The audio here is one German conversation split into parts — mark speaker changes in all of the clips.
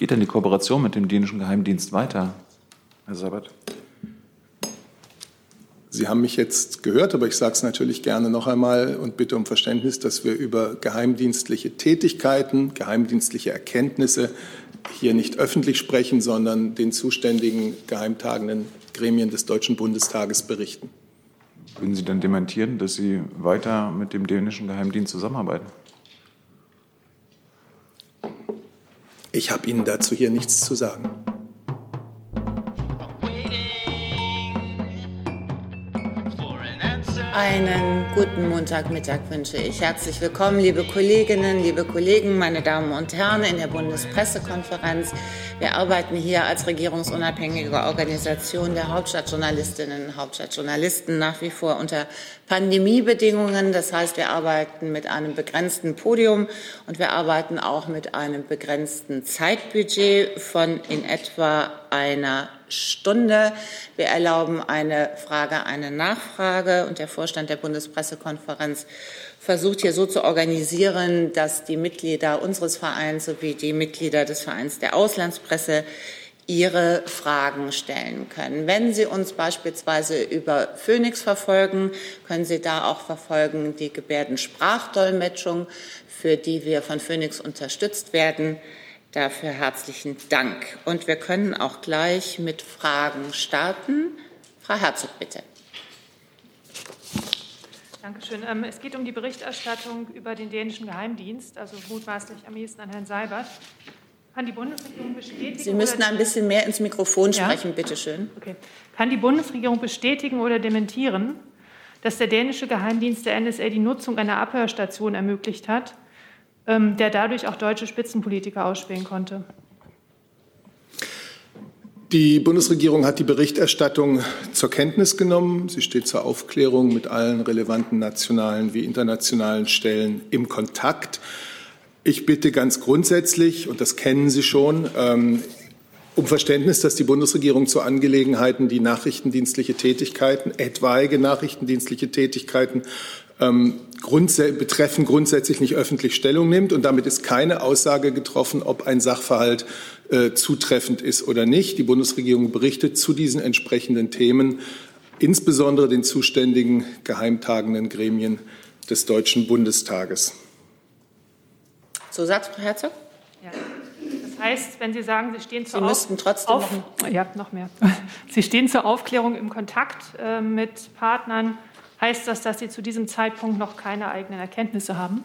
Speaker 1: geht denn die Kooperation mit dem dänischen Geheimdienst weiter, Herr Sabat?
Speaker 2: Sie haben mich jetzt gehört, aber ich sage es natürlich gerne noch einmal und bitte um Verständnis, dass wir über geheimdienstliche Tätigkeiten, geheimdienstliche Erkenntnisse hier nicht öffentlich sprechen, sondern den zuständigen geheimtagenden Gremien des Deutschen Bundestages berichten.
Speaker 1: Würden Sie dann dementieren, dass Sie weiter mit dem dänischen Geheimdienst zusammenarbeiten?
Speaker 2: Ich habe Ihnen dazu hier nichts zu sagen.
Speaker 3: Einen guten Montagmittag wünsche ich. Herzlich willkommen, liebe Kolleginnen, liebe Kollegen, meine Damen und Herren, in der Bundespressekonferenz. Wir arbeiten hier als regierungsunabhängige Organisation der Hauptstadtjournalistinnen und Hauptstadtjournalisten nach wie vor unter Pandemiebedingungen. Das heißt, wir arbeiten mit einem begrenzten Podium und wir arbeiten auch mit einem begrenzten Zeitbudget von in etwa einer Stunde. Wir erlauben eine Frage, eine Nachfrage und der Vorstand der Bundespressekonferenz versucht hier so zu organisieren, dass die Mitglieder unseres Vereins sowie die Mitglieder des Vereins der Auslandspresse ihre Fragen stellen können. Wenn Sie uns beispielsweise über Phoenix verfolgen, können Sie da auch verfolgen die Gebärdensprachdolmetschung, für die wir von Phoenix unterstützt werden. Dafür herzlichen Dank. Und wir können auch gleich mit Fragen starten. Frau Herzog, bitte.
Speaker 4: Danke schön. Ähm, es geht um die Berichterstattung über den dänischen Geheimdienst, also mutmaßlich am ehesten an Herrn Seibert. Kann die Bundesregierung bestätigen?
Speaker 3: Sie müssten ein bisschen mehr ins Mikrofon sprechen, ja? bitte schön.
Speaker 4: Okay. Kann die Bundesregierung bestätigen oder dementieren, dass der dänische Geheimdienst der NSA die Nutzung einer Abhörstation ermöglicht hat, der dadurch auch deutsche Spitzenpolitiker ausspähen konnte?
Speaker 2: Die Bundesregierung hat die Berichterstattung zur Kenntnis genommen. Sie steht zur Aufklärung mit allen relevanten nationalen wie internationalen Stellen im Kontakt. Ich bitte ganz grundsätzlich, und das kennen Sie schon, ähm, um Verständnis, dass die Bundesregierung zu Angelegenheiten, die nachrichtendienstliche Tätigkeiten, etwaige nachrichtendienstliche Tätigkeiten ähm, grundsä betreffen, grundsätzlich nicht öffentlich Stellung nimmt. Und damit ist keine Aussage getroffen, ob ein Sachverhalt äh, zutreffend ist oder nicht. Die Bundesregierung berichtet zu diesen entsprechenden Themen, insbesondere den zuständigen geheimtagenden Gremien des Deutschen Bundestages.
Speaker 3: Zusatz, Frau Herzog?
Speaker 4: Ja. Das heißt, wenn Sie sagen, Sie stehen zur
Speaker 3: Sie müssten trotzdem
Speaker 4: auf, ja, noch mehr. Sie stehen zur Aufklärung im Kontakt äh, mit Partnern Heißt das, dass Sie zu diesem Zeitpunkt noch keine eigenen Erkenntnisse haben?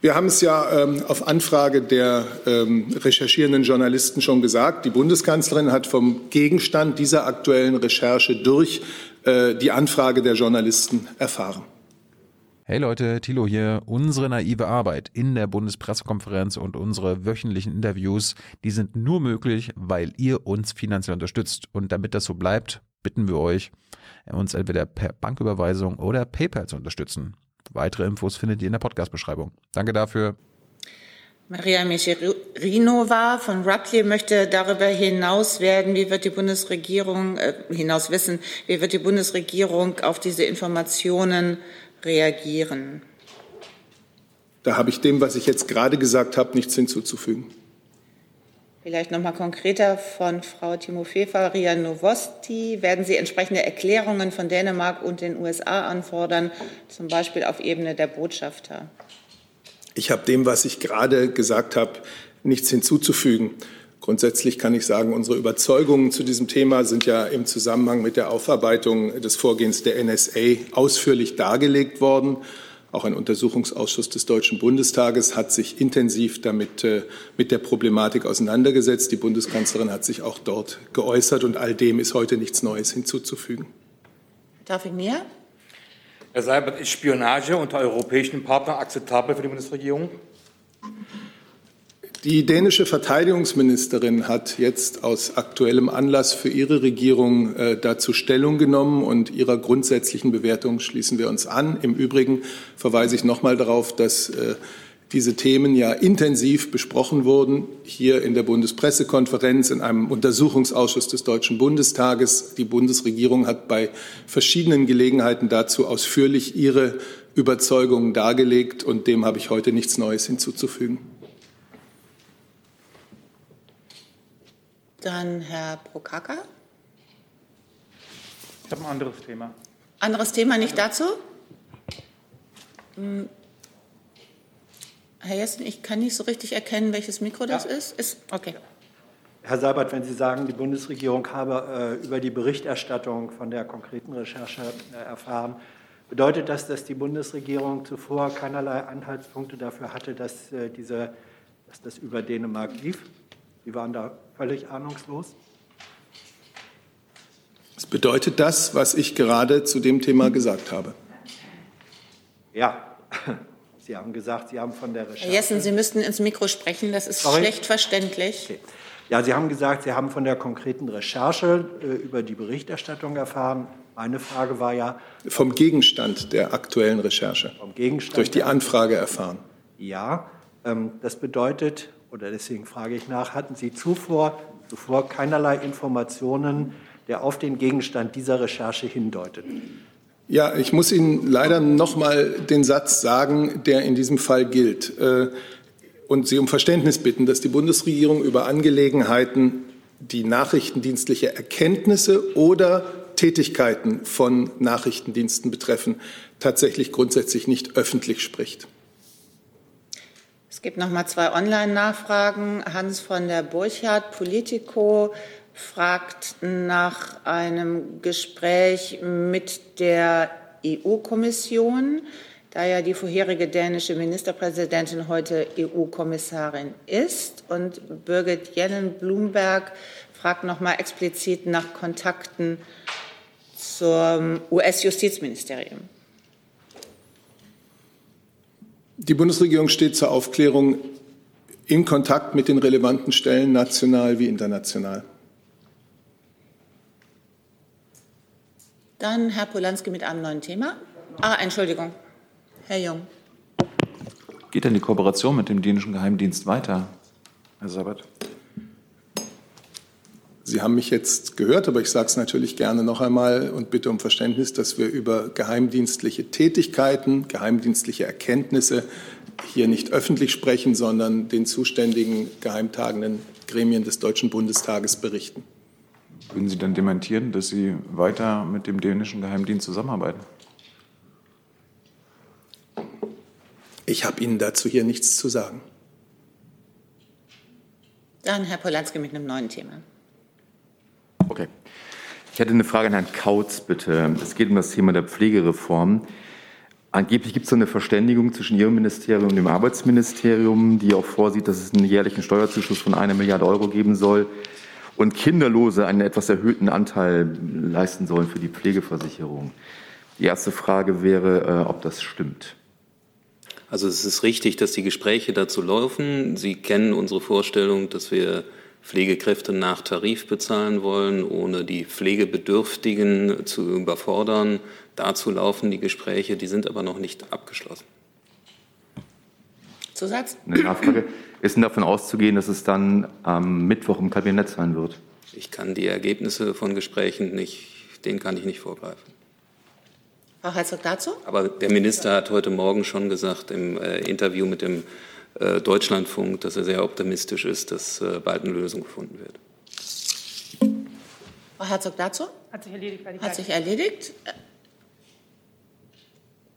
Speaker 2: Wir haben es ja ähm, auf Anfrage der ähm, recherchierenden Journalisten schon gesagt. Die Bundeskanzlerin hat vom Gegenstand dieser aktuellen Recherche durch äh, die Anfrage der Journalisten erfahren.
Speaker 1: Hey Leute, Thilo hier. Unsere naive Arbeit in der Bundespressekonferenz und unsere wöchentlichen Interviews, die sind nur möglich, weil ihr uns finanziell unterstützt. Und damit das so bleibt, bitten wir euch, uns entweder per Banküberweisung oder PayPal zu unterstützen. Weitere Infos findet ihr in der Podcast-Beschreibung. Danke dafür.
Speaker 3: Maria Michirinova von Rupley möchte darüber hinaus werden, wie wird die Bundesregierung äh, hinaus wissen, wie wird die Bundesregierung auf diese Informationen reagieren?
Speaker 2: Da habe ich dem, was ich jetzt gerade gesagt habe, nichts hinzuzufügen.
Speaker 3: Vielleicht noch mal konkreter von Frau Timofeva Ria Novosti. Werden Sie entsprechende Erklärungen von Dänemark und den USA anfordern, zum Beispiel auf Ebene der Botschafter?
Speaker 2: Ich habe dem, was ich gerade gesagt habe, nichts hinzuzufügen. Grundsätzlich kann ich sagen, unsere Überzeugungen zu diesem Thema sind ja im Zusammenhang mit der Aufarbeitung des Vorgehens der NSA ausführlich dargelegt worden. Auch ein Untersuchungsausschuss des Deutschen Bundestages hat sich intensiv damit äh, mit der Problematik auseinandergesetzt. Die Bundeskanzlerin hat sich auch dort geäußert und all dem ist heute nichts Neues hinzuzufügen.
Speaker 3: Darf ich mehr?
Speaker 5: Herr Seibert, ist Spionage unter europäischen Partnern akzeptabel für die Bundesregierung?
Speaker 2: Die dänische Verteidigungsministerin hat jetzt aus aktuellem Anlass für ihre Regierung äh, dazu Stellung genommen und ihrer grundsätzlichen Bewertung schließen wir uns an. Im Übrigen verweise ich noch mal darauf, dass äh, diese Themen ja intensiv besprochen wurden, hier in der Bundespressekonferenz, in einem Untersuchungsausschuss des Deutschen Bundestages. Die Bundesregierung hat bei verschiedenen Gelegenheiten dazu ausführlich ihre Überzeugungen dargelegt und dem habe ich heute nichts Neues hinzuzufügen.
Speaker 3: Dann Herr Prokaka.
Speaker 6: Ich habe ein anderes Thema.
Speaker 3: Anderes Thema nicht dazu? Hm. Herr Jessen, ich kann nicht so richtig erkennen, welches Mikro das ja. ist. ist. Okay.
Speaker 7: Herr Seibert, wenn Sie sagen, die Bundesregierung habe äh, über die Berichterstattung von der konkreten Recherche äh, erfahren, bedeutet das, dass die Bundesregierung zuvor keinerlei Anhaltspunkte dafür hatte, dass, äh, diese, dass das über Dänemark lief? Sie waren da völlig ahnungslos?
Speaker 2: Es bedeutet das, was ich gerade zu dem Thema gesagt habe.
Speaker 7: Ja, Sie haben gesagt, Sie haben von der Recherche.
Speaker 3: Herr Jessen, Sie müssten ins Mikro sprechen, das ist Sorry? schlecht verständlich. Okay.
Speaker 7: Ja, Sie haben gesagt, Sie haben von der konkreten Recherche äh, über die Berichterstattung erfahren. Meine Frage war ja.
Speaker 2: Vom Gegenstand der aktuellen Recherche.
Speaker 7: Vom Gegenstand.
Speaker 2: Durch die Anfrage erfahren.
Speaker 7: Ja, ähm, das bedeutet, oder deswegen frage ich nach, hatten Sie zuvor, zuvor keinerlei Informationen, der auf den Gegenstand dieser Recherche hindeutet?
Speaker 2: Ja, ich muss Ihnen leider noch mal den Satz sagen, der in diesem Fall gilt. Äh, und Sie um Verständnis bitten, dass die Bundesregierung über Angelegenheiten, die nachrichtendienstliche Erkenntnisse oder Tätigkeiten von Nachrichtendiensten betreffen, tatsächlich grundsätzlich nicht öffentlich spricht.
Speaker 3: Es gibt noch mal zwei Online-Nachfragen. Hans von der Burchardt, Politico, fragt nach einem Gespräch mit der EU-Kommission, da ja die vorherige dänische Ministerpräsidentin heute EU-Kommissarin ist. Und Birgit Jellen-Blumberg fragt noch mal explizit nach Kontakten zum US-Justizministerium.
Speaker 2: Die Bundesregierung steht zur Aufklärung in Kontakt mit den relevanten Stellen, national wie international.
Speaker 3: Dann Herr Polanski mit einem neuen Thema. Ah, Entschuldigung. Herr Jung.
Speaker 1: Geht denn die Kooperation mit dem dänischen Geheimdienst weiter, Herr Sabat?
Speaker 2: Sie haben mich jetzt gehört, aber ich sage es natürlich gerne noch einmal und bitte um Verständnis, dass wir über geheimdienstliche Tätigkeiten, geheimdienstliche Erkenntnisse hier nicht öffentlich sprechen, sondern den zuständigen geheimtagenden Gremien des Deutschen Bundestages berichten.
Speaker 1: Würden Sie dann dementieren, dass Sie weiter mit dem dänischen Geheimdienst zusammenarbeiten?
Speaker 2: Ich habe Ihnen dazu hier nichts zu sagen.
Speaker 3: Dann Herr Polanski mit einem neuen Thema.
Speaker 8: Okay. Ich hätte eine Frage an Herrn Kautz, bitte. Es geht um das Thema der Pflegereform. Angeblich gibt es eine Verständigung zwischen Ihrem Ministerium und dem Arbeitsministerium, die auch vorsieht, dass es einen jährlichen Steuerzuschuss von einer Milliarde Euro geben soll und Kinderlose einen etwas erhöhten Anteil leisten sollen für die Pflegeversicherung. Die erste Frage wäre, äh, ob das stimmt.
Speaker 9: Also es ist richtig, dass die Gespräche dazu laufen. Sie kennen unsere Vorstellung, dass wir Pflegekräfte nach Tarif bezahlen wollen, ohne die Pflegebedürftigen zu überfordern. Dazu laufen die Gespräche, die sind aber noch nicht abgeschlossen.
Speaker 3: Zusatz?
Speaker 8: Eine Nachfrage. Ist denn davon auszugehen, dass es dann am Mittwoch im Kabinett sein wird?
Speaker 9: Ich kann die Ergebnisse von Gesprächen nicht, denen kann ich nicht vorgreifen.
Speaker 3: Frau Herzog dazu?
Speaker 9: Aber der Minister hat heute Morgen schon gesagt im äh, Interview mit dem äh, Deutschlandfunk, dass er sehr optimistisch ist, dass äh, bald eine Lösung gefunden wird.
Speaker 3: Frau Herzog dazu?
Speaker 4: Hat sich erledigt.
Speaker 3: Hat sich erledigt.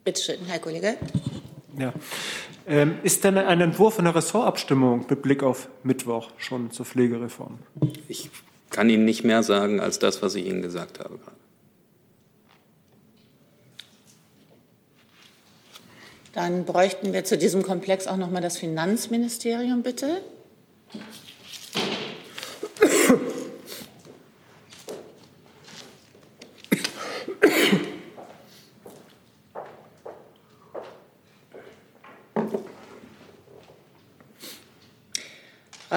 Speaker 3: Bitte schön, Herr Kollege.
Speaker 6: Ja. Ähm, ist denn ein Entwurf einer Ressortabstimmung mit Blick auf Mittwoch schon zur Pflegereform?
Speaker 9: Ich kann Ihnen nicht mehr sagen als das, was ich Ihnen gesagt habe gerade.
Speaker 3: Dann bräuchten wir zu diesem Komplex auch noch mal das Finanzministerium, bitte.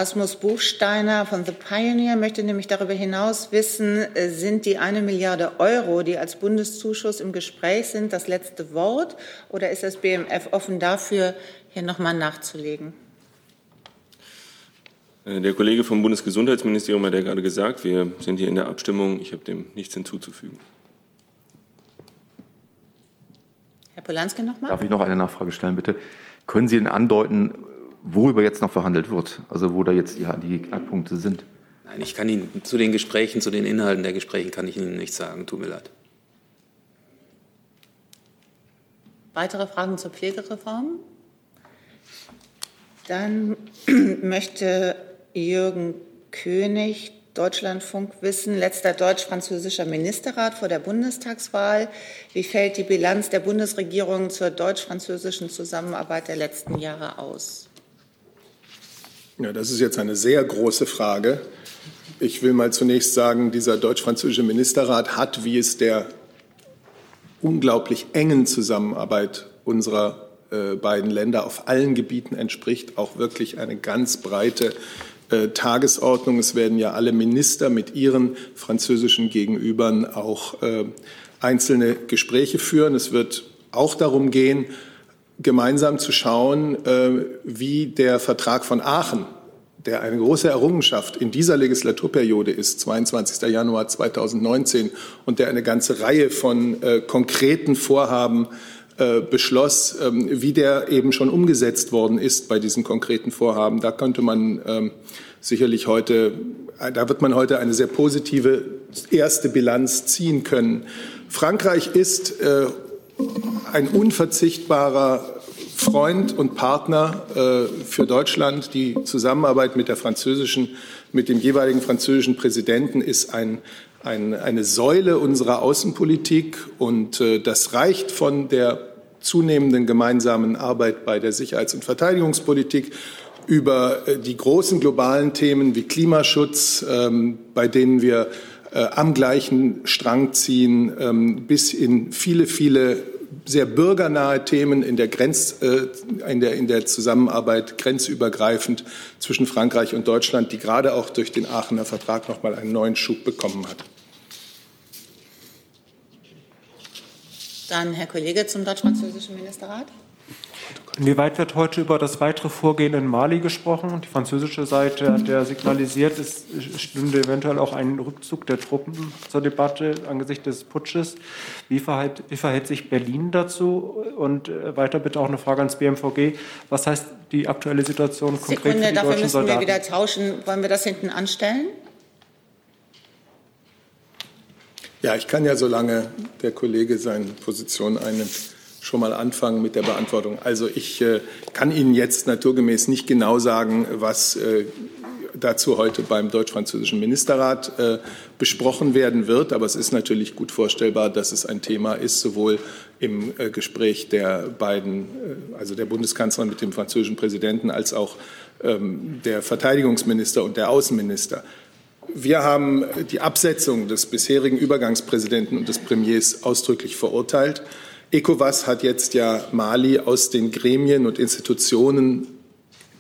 Speaker 3: Rasmus Buchsteiner von The Pioneer möchte nämlich darüber hinaus wissen, äh, sind die eine Milliarde Euro, die als Bundeszuschuss im Gespräch sind, das letzte Wort oder ist das BMF offen dafür, hier nochmal nachzulegen?
Speaker 10: Äh, der Kollege vom Bundesgesundheitsministerium hat ja gerade gesagt, wir sind hier in der Abstimmung. Ich habe dem nichts hinzuzufügen.
Speaker 3: Herr Polanski nochmal.
Speaker 8: Darf ich noch eine Nachfrage stellen, bitte? Können Sie denn andeuten, worüber jetzt noch verhandelt wird, also wo da jetzt die, die Knackpunkte sind.
Speaker 9: Nein, ich kann Ihnen zu den Gesprächen, zu den Inhalten der Gespräche kann ich Ihnen nichts sagen. Tut mir leid.
Speaker 3: Weitere Fragen zur Pflegereform? Dann möchte Jürgen König, Deutschlandfunk, wissen, letzter deutsch-französischer Ministerrat vor der Bundestagswahl. Wie fällt die Bilanz der Bundesregierung zur deutsch-französischen Zusammenarbeit der letzten Jahre aus?
Speaker 2: Ja, das ist jetzt eine sehr große Frage. Ich will mal zunächst sagen, dieser deutsch-französische Ministerrat hat, wie es der unglaublich engen Zusammenarbeit unserer äh, beiden Länder auf allen Gebieten entspricht, auch wirklich eine ganz breite äh, Tagesordnung. Es werden ja alle Minister mit ihren französischen Gegenübern auch äh, einzelne Gespräche führen. Es wird auch darum gehen, gemeinsam zu schauen, wie der Vertrag von Aachen der eine große Errungenschaft in dieser Legislaturperiode ist, 22. Januar 2019, und der eine ganze Reihe von äh, konkreten Vorhaben äh, beschloss, ähm, wie der eben schon umgesetzt worden ist bei diesen konkreten Vorhaben. Da könnte man ähm, sicherlich heute, äh, da wird man heute eine sehr positive erste Bilanz ziehen können. Frankreich ist äh, ein unverzichtbarer Freund und Partner äh, für Deutschland. Die Zusammenarbeit mit der französischen, mit dem jeweiligen französischen Präsidenten ist ein, ein, eine Säule unserer Außenpolitik und äh, das reicht von der zunehmenden gemeinsamen Arbeit bei der Sicherheits- und Verteidigungspolitik über äh, die großen globalen Themen wie Klimaschutz, ähm, bei denen wir am gleichen Strang ziehen, ähm, bis in viele, viele sehr bürgernahe Themen in der, Grenz, äh, in, der, in der Zusammenarbeit grenzübergreifend zwischen Frankreich und Deutschland, die gerade auch durch den Aachener Vertrag noch mal einen neuen Schub bekommen hat.
Speaker 3: Dann Herr Kollege zum deutsch-französischen Ministerrat.
Speaker 6: Inwieweit wird heute über das weitere Vorgehen in Mali gesprochen? Die französische Seite hat ja signalisiert, es stünde eventuell auch ein Rückzug der Truppen zur Debatte angesichts des Putsches. Wie verhält, wie verhält sich Berlin dazu? Und äh, weiter bitte auch eine Frage ans BMVG. Was heißt die aktuelle Situation konkret
Speaker 3: Sekunde,
Speaker 6: für die
Speaker 3: dafür
Speaker 6: deutschen
Speaker 3: müssen
Speaker 6: Soldaten?
Speaker 3: wir wieder tauschen. Wollen wir das hinten anstellen?
Speaker 2: Ja, ich kann ja, solange der Kollege seine Position einnimmt, schon mal anfangen mit der Beantwortung. Also ich äh, kann Ihnen jetzt naturgemäß nicht genau sagen, was äh, dazu heute beim deutsch-französischen Ministerrat äh, besprochen werden wird. Aber es ist natürlich gut vorstellbar, dass es ein Thema ist, sowohl im äh, Gespräch der beiden, äh, also der Bundeskanzlerin mit dem französischen Präsidenten, als auch ähm, der Verteidigungsminister und der Außenminister. Wir haben die Absetzung des bisherigen Übergangspräsidenten und des Premiers ausdrücklich verurteilt. ECOWAS hat jetzt ja Mali aus den Gremien und Institutionen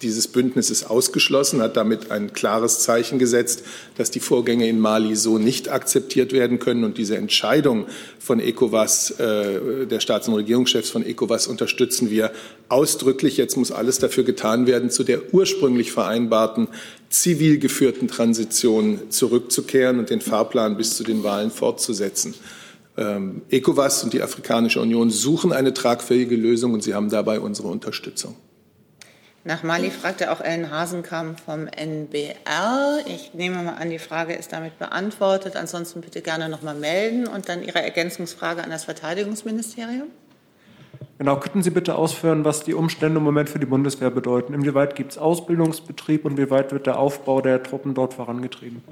Speaker 2: dieses Bündnisses ausgeschlossen, hat damit ein klares Zeichen gesetzt, dass die Vorgänge in Mali so nicht akzeptiert werden können. Und diese Entscheidung von ECOWAS, äh, der Staats- und Regierungschefs von ECOWAS, unterstützen wir ausdrücklich. Jetzt muss alles dafür getan werden, zu der ursprünglich vereinbarten zivil geführten Transition zurückzukehren und den Fahrplan bis zu den Wahlen fortzusetzen. Ähm, ECOWAS und die Afrikanische Union suchen eine tragfähige Lösung und sie haben dabei unsere Unterstützung.
Speaker 3: Nach Mali fragte auch Ellen Hasenkamp vom NBR. Ich nehme mal an, die Frage ist damit beantwortet. Ansonsten bitte gerne noch mal melden und dann Ihre Ergänzungsfrage an das Verteidigungsministerium.
Speaker 6: Genau, könnten Sie bitte ausführen, was die Umstände im Moment für die Bundeswehr bedeuten? Inwieweit gibt es Ausbildungsbetrieb und wie weit wird der Aufbau der Truppen dort vorangetrieben?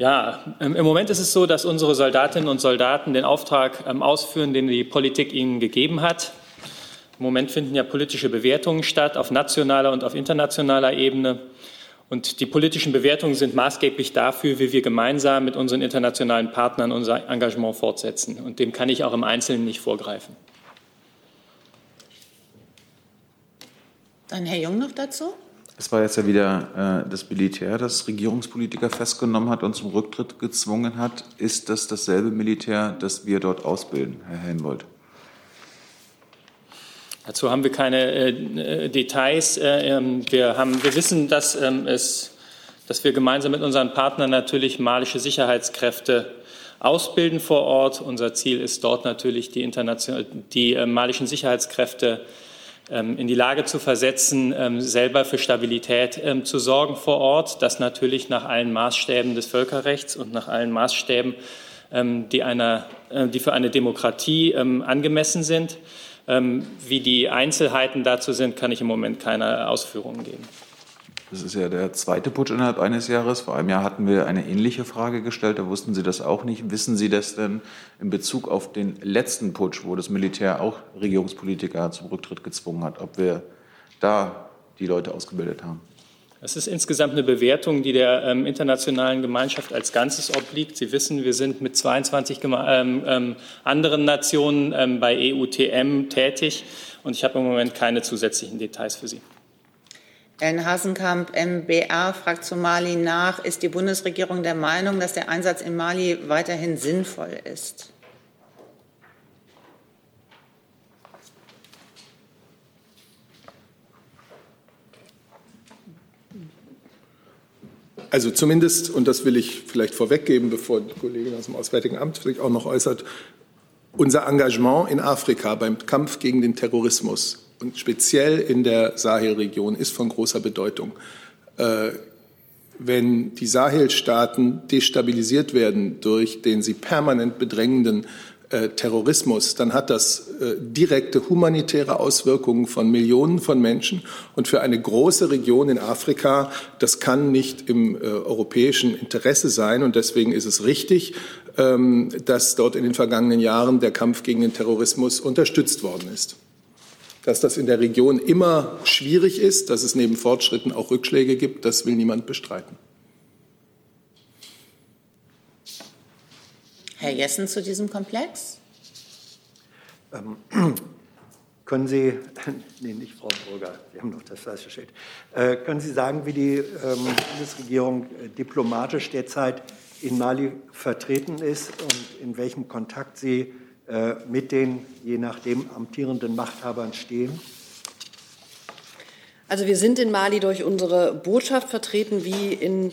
Speaker 11: Ja, ähm, im Moment ist es so, dass unsere Soldatinnen und Soldaten den Auftrag ähm, ausführen, den die Politik ihnen gegeben hat. Im Moment finden ja politische Bewertungen statt auf nationaler und auf internationaler Ebene. Und die politischen Bewertungen sind maßgeblich dafür, wie wir gemeinsam mit unseren internationalen Partnern unser Engagement fortsetzen. Und dem kann ich auch im Einzelnen nicht vorgreifen.
Speaker 3: Dann Herr Jung noch dazu.
Speaker 1: Es war jetzt ja wieder äh, das Militär, das Regierungspolitiker festgenommen hat und zum Rücktritt gezwungen hat. Ist das dasselbe Militär, das wir dort ausbilden, Herr Helmwold?
Speaker 11: Dazu haben wir keine äh, Details. Äh, ähm, wir, haben, wir wissen, dass, ähm, es, dass wir gemeinsam mit unseren Partnern natürlich malische Sicherheitskräfte ausbilden vor Ort. Unser Ziel ist dort natürlich, die, internation die äh, malischen Sicherheitskräfte ähm, in die Lage zu versetzen, ähm, selber für Stabilität ähm, zu sorgen vor Ort. Das natürlich nach allen Maßstäben des Völkerrechts und nach allen Maßstäben, die, einer, die für eine Demokratie angemessen sind. Wie die Einzelheiten dazu sind, kann ich im Moment keine Ausführungen geben.
Speaker 1: Das ist ja der zweite Putsch innerhalb eines Jahres. Vor einem Jahr hatten wir eine ähnliche Frage gestellt. Da wussten Sie das auch nicht. Wissen Sie das denn in Bezug auf den letzten Putsch, wo das Militär auch Regierungspolitiker zum Rücktritt gezwungen hat, ob wir da die Leute ausgebildet haben?
Speaker 11: Das ist insgesamt eine Bewertung, die der ähm, internationalen Gemeinschaft als Ganzes obliegt. Sie wissen, wir sind mit 22 ähm, ähm, anderen Nationen ähm, bei EUTM tätig und ich habe im Moment keine zusätzlichen Details für Sie.
Speaker 3: Herrn Hasenkamp, MBA, fragt zu Mali nach. Ist die Bundesregierung der Meinung, dass der Einsatz in Mali weiterhin sinnvoll ist?
Speaker 2: Also zumindest, und das will ich vielleicht vorweggeben, bevor die Kollegin aus dem Auswärtigen Amt vielleicht auch noch äußert, unser Engagement in Afrika beim Kampf gegen den Terrorismus und speziell in der Sahelregion ist von großer Bedeutung. Äh, wenn die Sahelstaaten destabilisiert werden durch den sie permanent bedrängenden äh, Terrorismus, dann hat das äh, direkte humanitäre Auswirkungen von Millionen von Menschen. Und für eine große Region in Afrika, das kann nicht im äh, europäischen Interesse sein. Und deswegen ist es richtig, ähm, dass dort in den vergangenen Jahren der Kampf gegen den Terrorismus unterstützt worden ist. Dass das in der Region immer schwierig ist, dass es neben Fortschritten auch Rückschläge gibt, das will niemand bestreiten.
Speaker 3: Herr Jessen zu diesem Komplex?
Speaker 7: Ähm, können Sie, nee, nicht Frau Burger, wir haben noch das falsche Schild. Äh, können Sie sagen, wie die ähm, Bundesregierung äh, diplomatisch derzeit in Mali vertreten ist und in welchem Kontakt sie äh, mit den je nachdem amtierenden Machthabern stehen?
Speaker 12: Also wir sind in Mali durch unsere Botschaft vertreten, wie in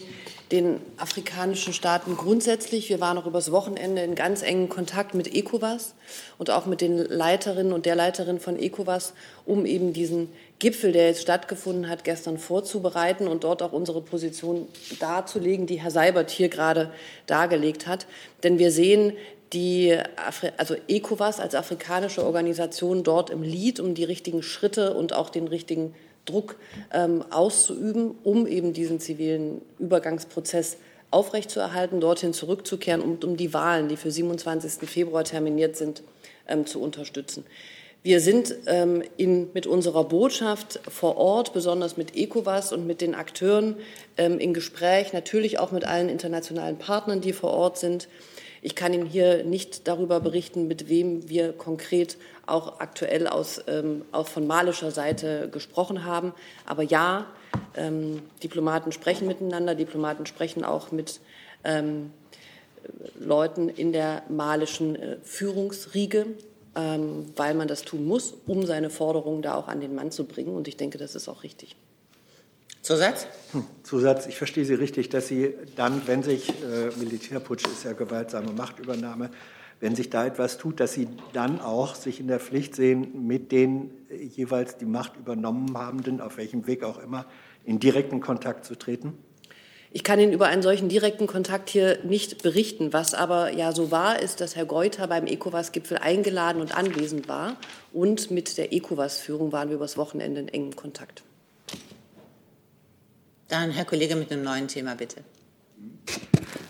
Speaker 12: den afrikanischen Staaten grundsätzlich. Wir waren auch übers Wochenende in ganz engen Kontakt mit ECOWAS und auch mit den Leiterinnen und der Leiterin von ECOWAS, um eben diesen Gipfel, der jetzt stattgefunden hat, gestern vorzubereiten und dort auch unsere Position darzulegen, die Herr Seibert hier gerade dargelegt hat. Denn wir sehen die Afri also ECOWAS als afrikanische Organisation dort im Lied, um die richtigen Schritte und auch den richtigen Druck ähm, auszuüben, um eben diesen zivilen Übergangsprozess aufrechtzuerhalten, dorthin zurückzukehren und um die Wahlen, die für 27. Februar terminiert sind, ähm, zu unterstützen. Wir sind ähm, in, mit unserer Botschaft vor Ort, besonders mit ECOWAS und mit den Akteuren, ähm, in Gespräch, natürlich auch mit allen internationalen Partnern, die vor Ort sind. Ich kann Ihnen hier nicht darüber berichten, mit wem wir konkret auch aktuell aus, ähm, auch von malischer Seite gesprochen haben. Aber ja, ähm, Diplomaten sprechen miteinander, Diplomaten sprechen auch mit ähm, Leuten in der malischen äh, Führungsriege, ähm, weil man das tun muss, um seine Forderungen da auch an den Mann zu bringen. Und ich denke, das ist auch richtig.
Speaker 3: Zusatz?
Speaker 7: Hm, Zusatz, ich verstehe Sie richtig, dass Sie dann, wenn sich äh, Militärputsch ist ja gewaltsame Machtübernahme, wenn sich da etwas tut, dass Sie dann auch sich in der Pflicht sehen, mit den äh, jeweils die Macht übernommen habenden, auf welchem Weg auch immer, in direkten Kontakt zu treten?
Speaker 12: Ich kann Ihnen über einen solchen direkten Kontakt hier nicht berichten. Was aber ja so war, ist, dass Herr Geuter beim ECOWAS-Gipfel eingeladen und anwesend war. Und mit der ECOWAS-Führung waren wir übers Wochenende in engem Kontakt.
Speaker 3: Dann Herr Kollege mit einem neuen Thema, bitte.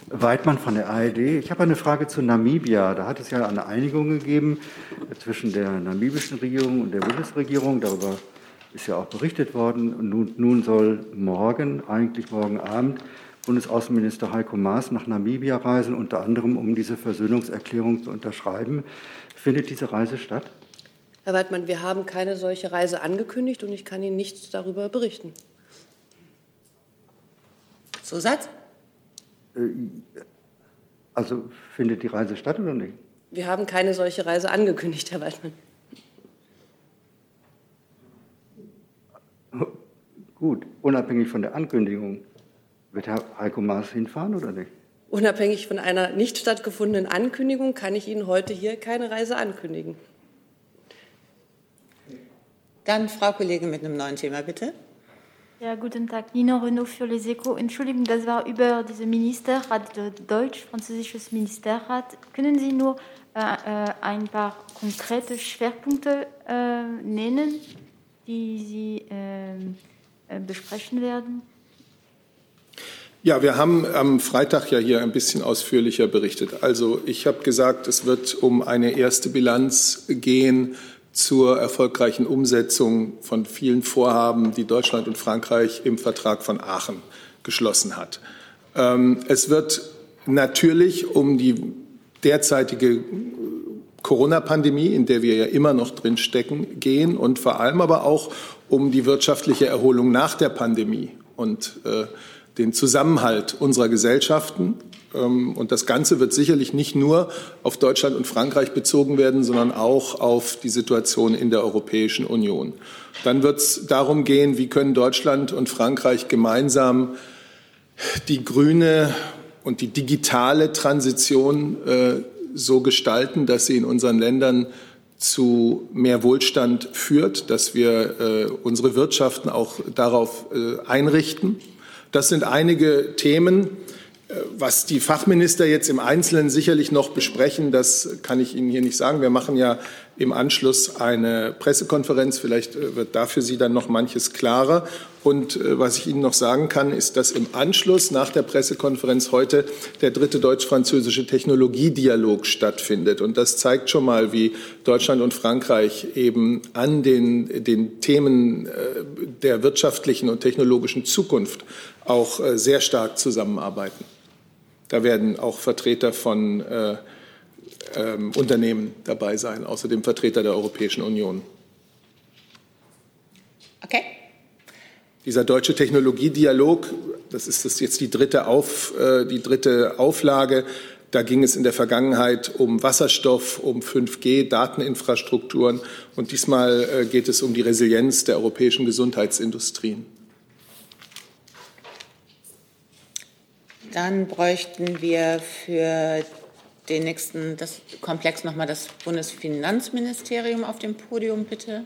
Speaker 13: Weidmann von der ARD. Ich habe eine Frage zu Namibia. Da hat es ja eine Einigung gegeben zwischen der namibischen Regierung und der Bundesregierung. Darüber ist ja auch berichtet worden. Und nun, nun soll morgen, eigentlich morgen Abend, Bundesaußenminister Heiko Maas nach Namibia reisen, unter anderem um diese Versöhnungserklärung zu unterschreiben. Findet diese Reise statt?
Speaker 12: Herr Weidmann, wir haben keine solche Reise angekündigt und ich kann Ihnen nichts darüber berichten.
Speaker 3: Zusatz?
Speaker 13: Äh, also findet die Reise statt oder nicht?
Speaker 12: Wir haben keine solche Reise angekündigt, Herr Waldmann.
Speaker 13: Gut, unabhängig von der Ankündigung, wird Herr Heiko Maas hinfahren oder nicht?
Speaker 12: Unabhängig von einer nicht stattgefundenen Ankündigung kann ich Ihnen heute hier keine Reise ankündigen.
Speaker 3: Dann Frau Kollegin mit einem neuen Thema, bitte.
Speaker 14: Ja, guten Tag. Nina Renault für Les Echos. Entschuldigung, das war über diesen Ministerrat, deutsch-französisches Ministerrat. Können Sie nur äh, äh, ein paar konkrete Schwerpunkte äh, nennen, die Sie ähm, äh, besprechen werden?
Speaker 2: Ja, wir haben am Freitag ja hier ein bisschen ausführlicher berichtet. Also ich habe gesagt, es wird um eine erste Bilanz gehen zur erfolgreichen Umsetzung von vielen Vorhaben, die Deutschland und Frankreich im Vertrag von Aachen geschlossen hat. Ähm, es wird natürlich um die derzeitige Corona-Pandemie, in der wir ja immer noch drin stecken, gehen und vor allem aber auch um die wirtschaftliche Erholung nach der Pandemie. Und äh, den Zusammenhalt unserer Gesellschaften. Ähm, und das Ganze wird sicherlich nicht nur auf Deutschland und Frankreich bezogen werden, sondern auch auf die Situation in der Europäischen Union. Dann wird es darum gehen, wie können Deutschland und Frankreich gemeinsam die grüne und die digitale Transition äh, so gestalten, dass sie in unseren Ländern zu mehr Wohlstand führt, dass wir äh, unsere Wirtschaften auch darauf äh, einrichten. Das sind einige Themen. Äh, was die Fachminister jetzt im Einzelnen sicherlich noch besprechen, das kann ich Ihnen hier nicht sagen. Wir machen ja im Anschluss eine Pressekonferenz. Vielleicht äh, wird da für Sie dann noch manches klarer. Und äh, was ich Ihnen noch sagen kann, ist, dass im Anschluss nach der Pressekonferenz heute der dritte deutsch-französische Technologiedialog stattfindet. Und das zeigt schon mal, wie Deutschland und Frankreich eben an den, den Themen der wirtschaftlichen und technologischen Zukunft auch sehr stark zusammenarbeiten. Da werden auch Vertreter von äh, ähm, Unternehmen dabei sein, außerdem Vertreter der Europäischen Union.
Speaker 3: Okay.
Speaker 2: Dieser deutsche Technologiedialog, das ist das jetzt die dritte, Auf, äh, die dritte Auflage. Da ging es in der Vergangenheit um Wasserstoff, um 5G, Dateninfrastrukturen und diesmal äh, geht es um die Resilienz der europäischen Gesundheitsindustrien.
Speaker 3: Dann bräuchten wir für den nächsten das Komplex nochmal das Bundesfinanzministerium auf dem Podium, bitte.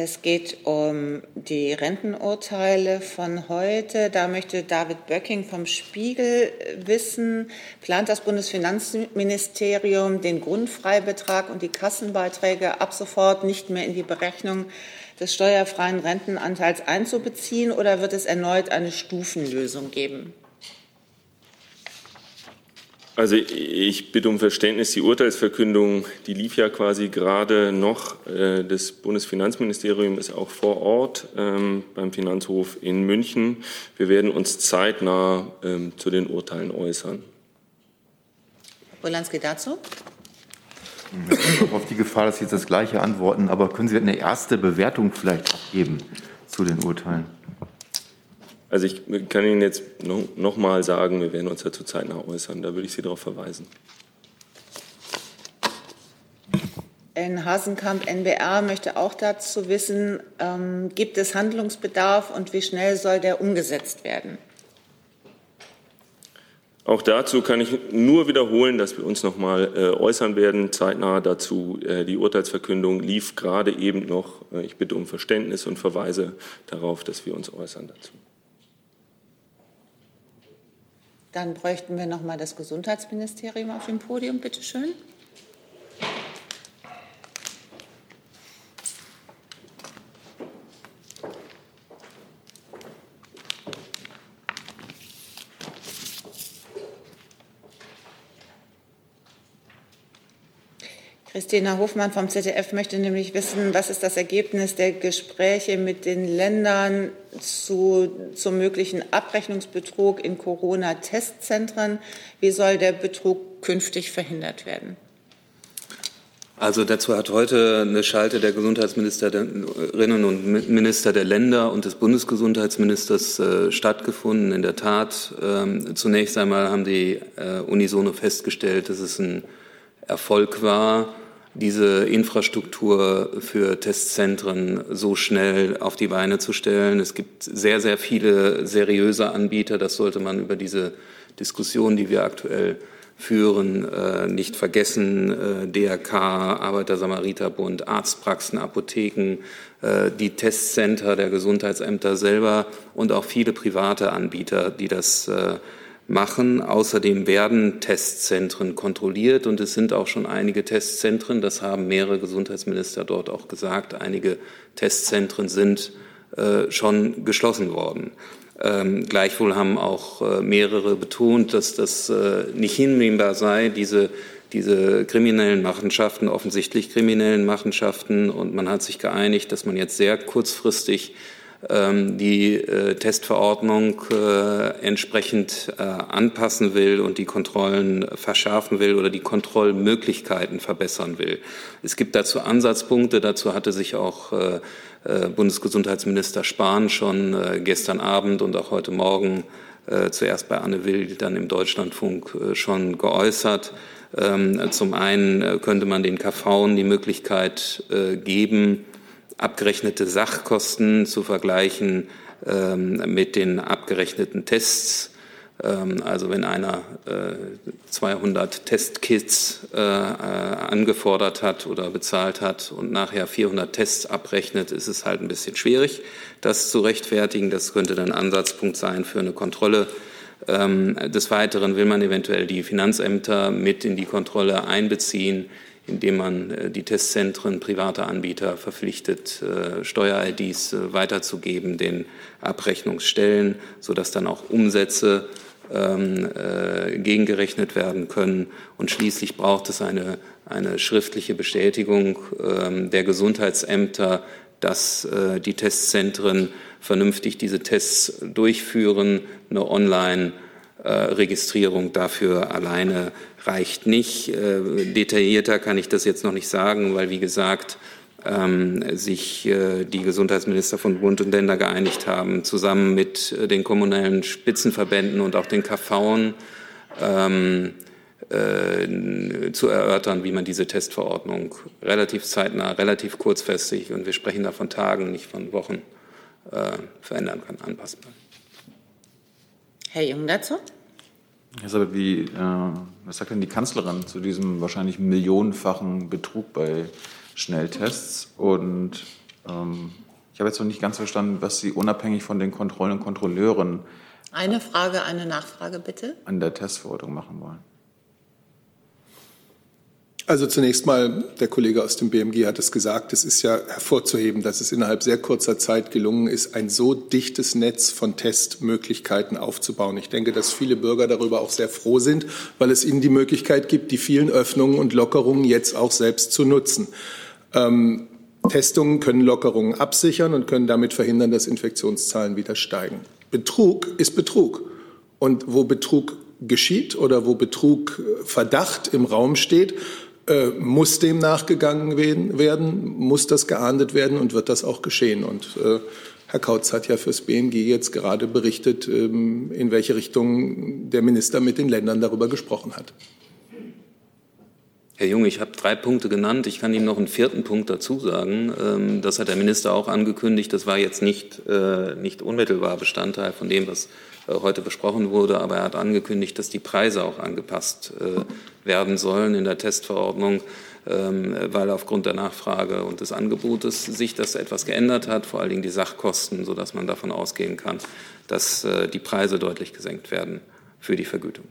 Speaker 3: Es geht um die Rentenurteile von heute. Da möchte David Böcking vom Spiegel wissen, plant das Bundesfinanzministerium den Grundfreibetrag und die Kassenbeiträge ab sofort nicht mehr in die Berechnung des steuerfreien Rentenanteils einzubeziehen oder wird es erneut eine Stufenlösung geben?
Speaker 10: Also ich bitte um Verständnis. Die Urteilsverkündung, die lief ja quasi gerade noch. Äh, das Bundesfinanzministerium ist auch vor Ort ähm, beim Finanzhof in München. Wir werden uns zeitnah ähm, zu den Urteilen äußern.
Speaker 3: Wolanski dazu?
Speaker 8: Auf die Gefahr, dass Sie jetzt das Gleiche antworten, aber können Sie eine erste Bewertung vielleicht abgeben zu den Urteilen?
Speaker 10: Also ich kann Ihnen jetzt noch, mal sagen, wir werden uns dazu zeitnah äußern. Da würde ich Sie darauf verweisen.
Speaker 3: In Hasenkamp NBR möchte auch dazu wissen, ähm, gibt es Handlungsbedarf und wie schnell soll der umgesetzt werden?
Speaker 10: Auch dazu kann ich nur wiederholen, dass wir uns noch mal äh, äußern werden, zeitnah dazu. Äh, die Urteilsverkündung lief gerade eben noch. Äh, ich bitte um Verständnis und verweise darauf, dass wir uns äußern dazu.
Speaker 3: Dann bräuchten wir noch mal das Gesundheitsministerium auf dem Podium, bitte schön. Christina Hofmann vom ZDF möchte nämlich wissen, was ist das Ergebnis der Gespräche mit den Ländern zu, zum möglichen Abrechnungsbetrug in Corona-Testzentren? Wie soll der Betrug künftig verhindert werden?
Speaker 9: Also dazu hat heute eine Schalte der Gesundheitsministerinnen und Minister der Länder und des Bundesgesundheitsministers äh, stattgefunden. In der Tat, ähm, zunächst einmal haben die äh, unisono festgestellt, dass es ein Erfolg war, diese Infrastruktur für Testzentren so schnell auf die Beine zu stellen. Es gibt sehr, sehr viele seriöse Anbieter. Das sollte man über diese Diskussion, die wir aktuell führen, äh, nicht vergessen. Äh, DRK, Arbeiter-Samariter-Bund, Arztpraxen, Apotheken, äh, die Testcenter der Gesundheitsämter selber und auch viele private Anbieter, die das machen. Außerdem werden Testzentren kontrolliert und es sind auch schon einige Testzentren, das haben mehrere Gesundheitsminister dort auch gesagt, einige Testzentren sind äh, schon geschlossen worden. Ähm, gleichwohl haben auch äh, mehrere betont, dass das äh, nicht hinnehmbar sei, diese, diese kriminellen Machenschaften, offensichtlich kriminellen Machenschaften. Und man hat sich geeinigt, dass man jetzt sehr kurzfristig die äh, Testverordnung äh, entsprechend äh, anpassen will und die Kontrollen verschärfen will oder die Kontrollmöglichkeiten verbessern will. Es gibt dazu Ansatzpunkte. Dazu hatte sich auch Bundesgesundheitsminister Spahn schon gestern Abend und auch heute Morgen zuerst bei Anne Will, dann im Deutschlandfunk schon geäußert. Ähm, zum einen könnte man den KV die Möglichkeit geben, abgerechnete Sachkosten zu vergleichen ähm, mit den abgerechneten Tests. Ähm, also wenn einer äh, 200 Testkits äh, angefordert hat oder bezahlt hat und nachher 400 Tests abrechnet, ist es halt ein bisschen schwierig, das zu rechtfertigen. Das könnte dann Ansatzpunkt sein für eine Kontrolle. Ähm, des Weiteren will man eventuell die Finanzämter mit in die Kontrolle einbeziehen indem man äh, die Testzentren privater Anbieter verpflichtet, äh, Steuer-IDs äh, weiterzugeben, den Abrechnungsstellen, sodass dann auch Umsätze ähm, gegengerechnet werden können. Und schließlich braucht es eine, eine schriftliche Bestätigung ähm, der Gesundheitsämter, dass die Testzentren vernünftig diese Tests durchführen, eine Online-Registrierung dafür alleine reicht nicht. Äh, detaillierter kann ich das jetzt noch nicht sagen, weil, wie gesagt, ähm, sich äh, die Gesundheitsminister von Bund und Länder geeinigt haben, zusammen mit äh, den kommunalen Spitzenverbänden und auch den KV ähm, äh, zu erörtern, wie man diese Testverordnung relativ zeitnah, relativ kurzfristig, und wir sprechen da von Tagen, nicht von Wochen, verändern kann, anpassen kann.
Speaker 3: Herr Jung dazu?
Speaker 1: Elisabeth, wie, äh, was sagt denn die Kanzlerin zu diesem wahrscheinlich millionenfachen Betrug bei Schnelltests? Und ähm, ich habe jetzt noch nicht ganz verstanden, was Sie unabhängig von den Kontrollen und Kontrolleuren
Speaker 3: eine Frage, eine Nachfrage bitte.
Speaker 1: An der Testverordnung machen wollen.
Speaker 2: Also zunächst mal, der Kollege aus dem BMG hat es gesagt, es ist ja hervorzuheben, dass es innerhalb sehr kurzer Zeit gelungen ist, ein so dichtes Netz von Testmöglichkeiten aufzubauen. Ich denke, dass viele Bürger darüber auch sehr froh sind, weil es ihnen die Möglichkeit gibt, die vielen Öffnungen und Lockerungen jetzt auch selbst zu nutzen. Ähm, Testungen können Lockerungen absichern und können damit verhindern, dass Infektionszahlen wieder steigen. Betrug ist Betrug. Und wo Betrug geschieht oder wo Betrug äh, Verdacht im Raum steht, äh, muss dem nachgegangen werden, muss das geahndet werden und wird das auch geschehen. Und äh, Herr Kautz hat ja fürs BMG jetzt gerade berichtet, ähm, in welche Richtung der Minister mit den Ländern darüber gesprochen hat.
Speaker 9: Herr Jung, ich habe drei Punkte genannt. Ich kann Ihnen noch einen vierten Punkt dazu sagen. Ähm, das hat der Minister auch angekündigt. Das war jetzt nicht, äh, nicht unmittelbar Bestandteil von dem, was heute besprochen wurde, aber er hat angekündigt, dass die Preise auch angepasst äh, werden sollen in der Testverordnung, ähm, weil aufgrund der Nachfrage und des Angebotes sich das etwas geändert hat, vor allen Dingen die Sachkosten, sodass man davon ausgehen kann, dass äh, die Preise deutlich gesenkt werden für die Vergütung.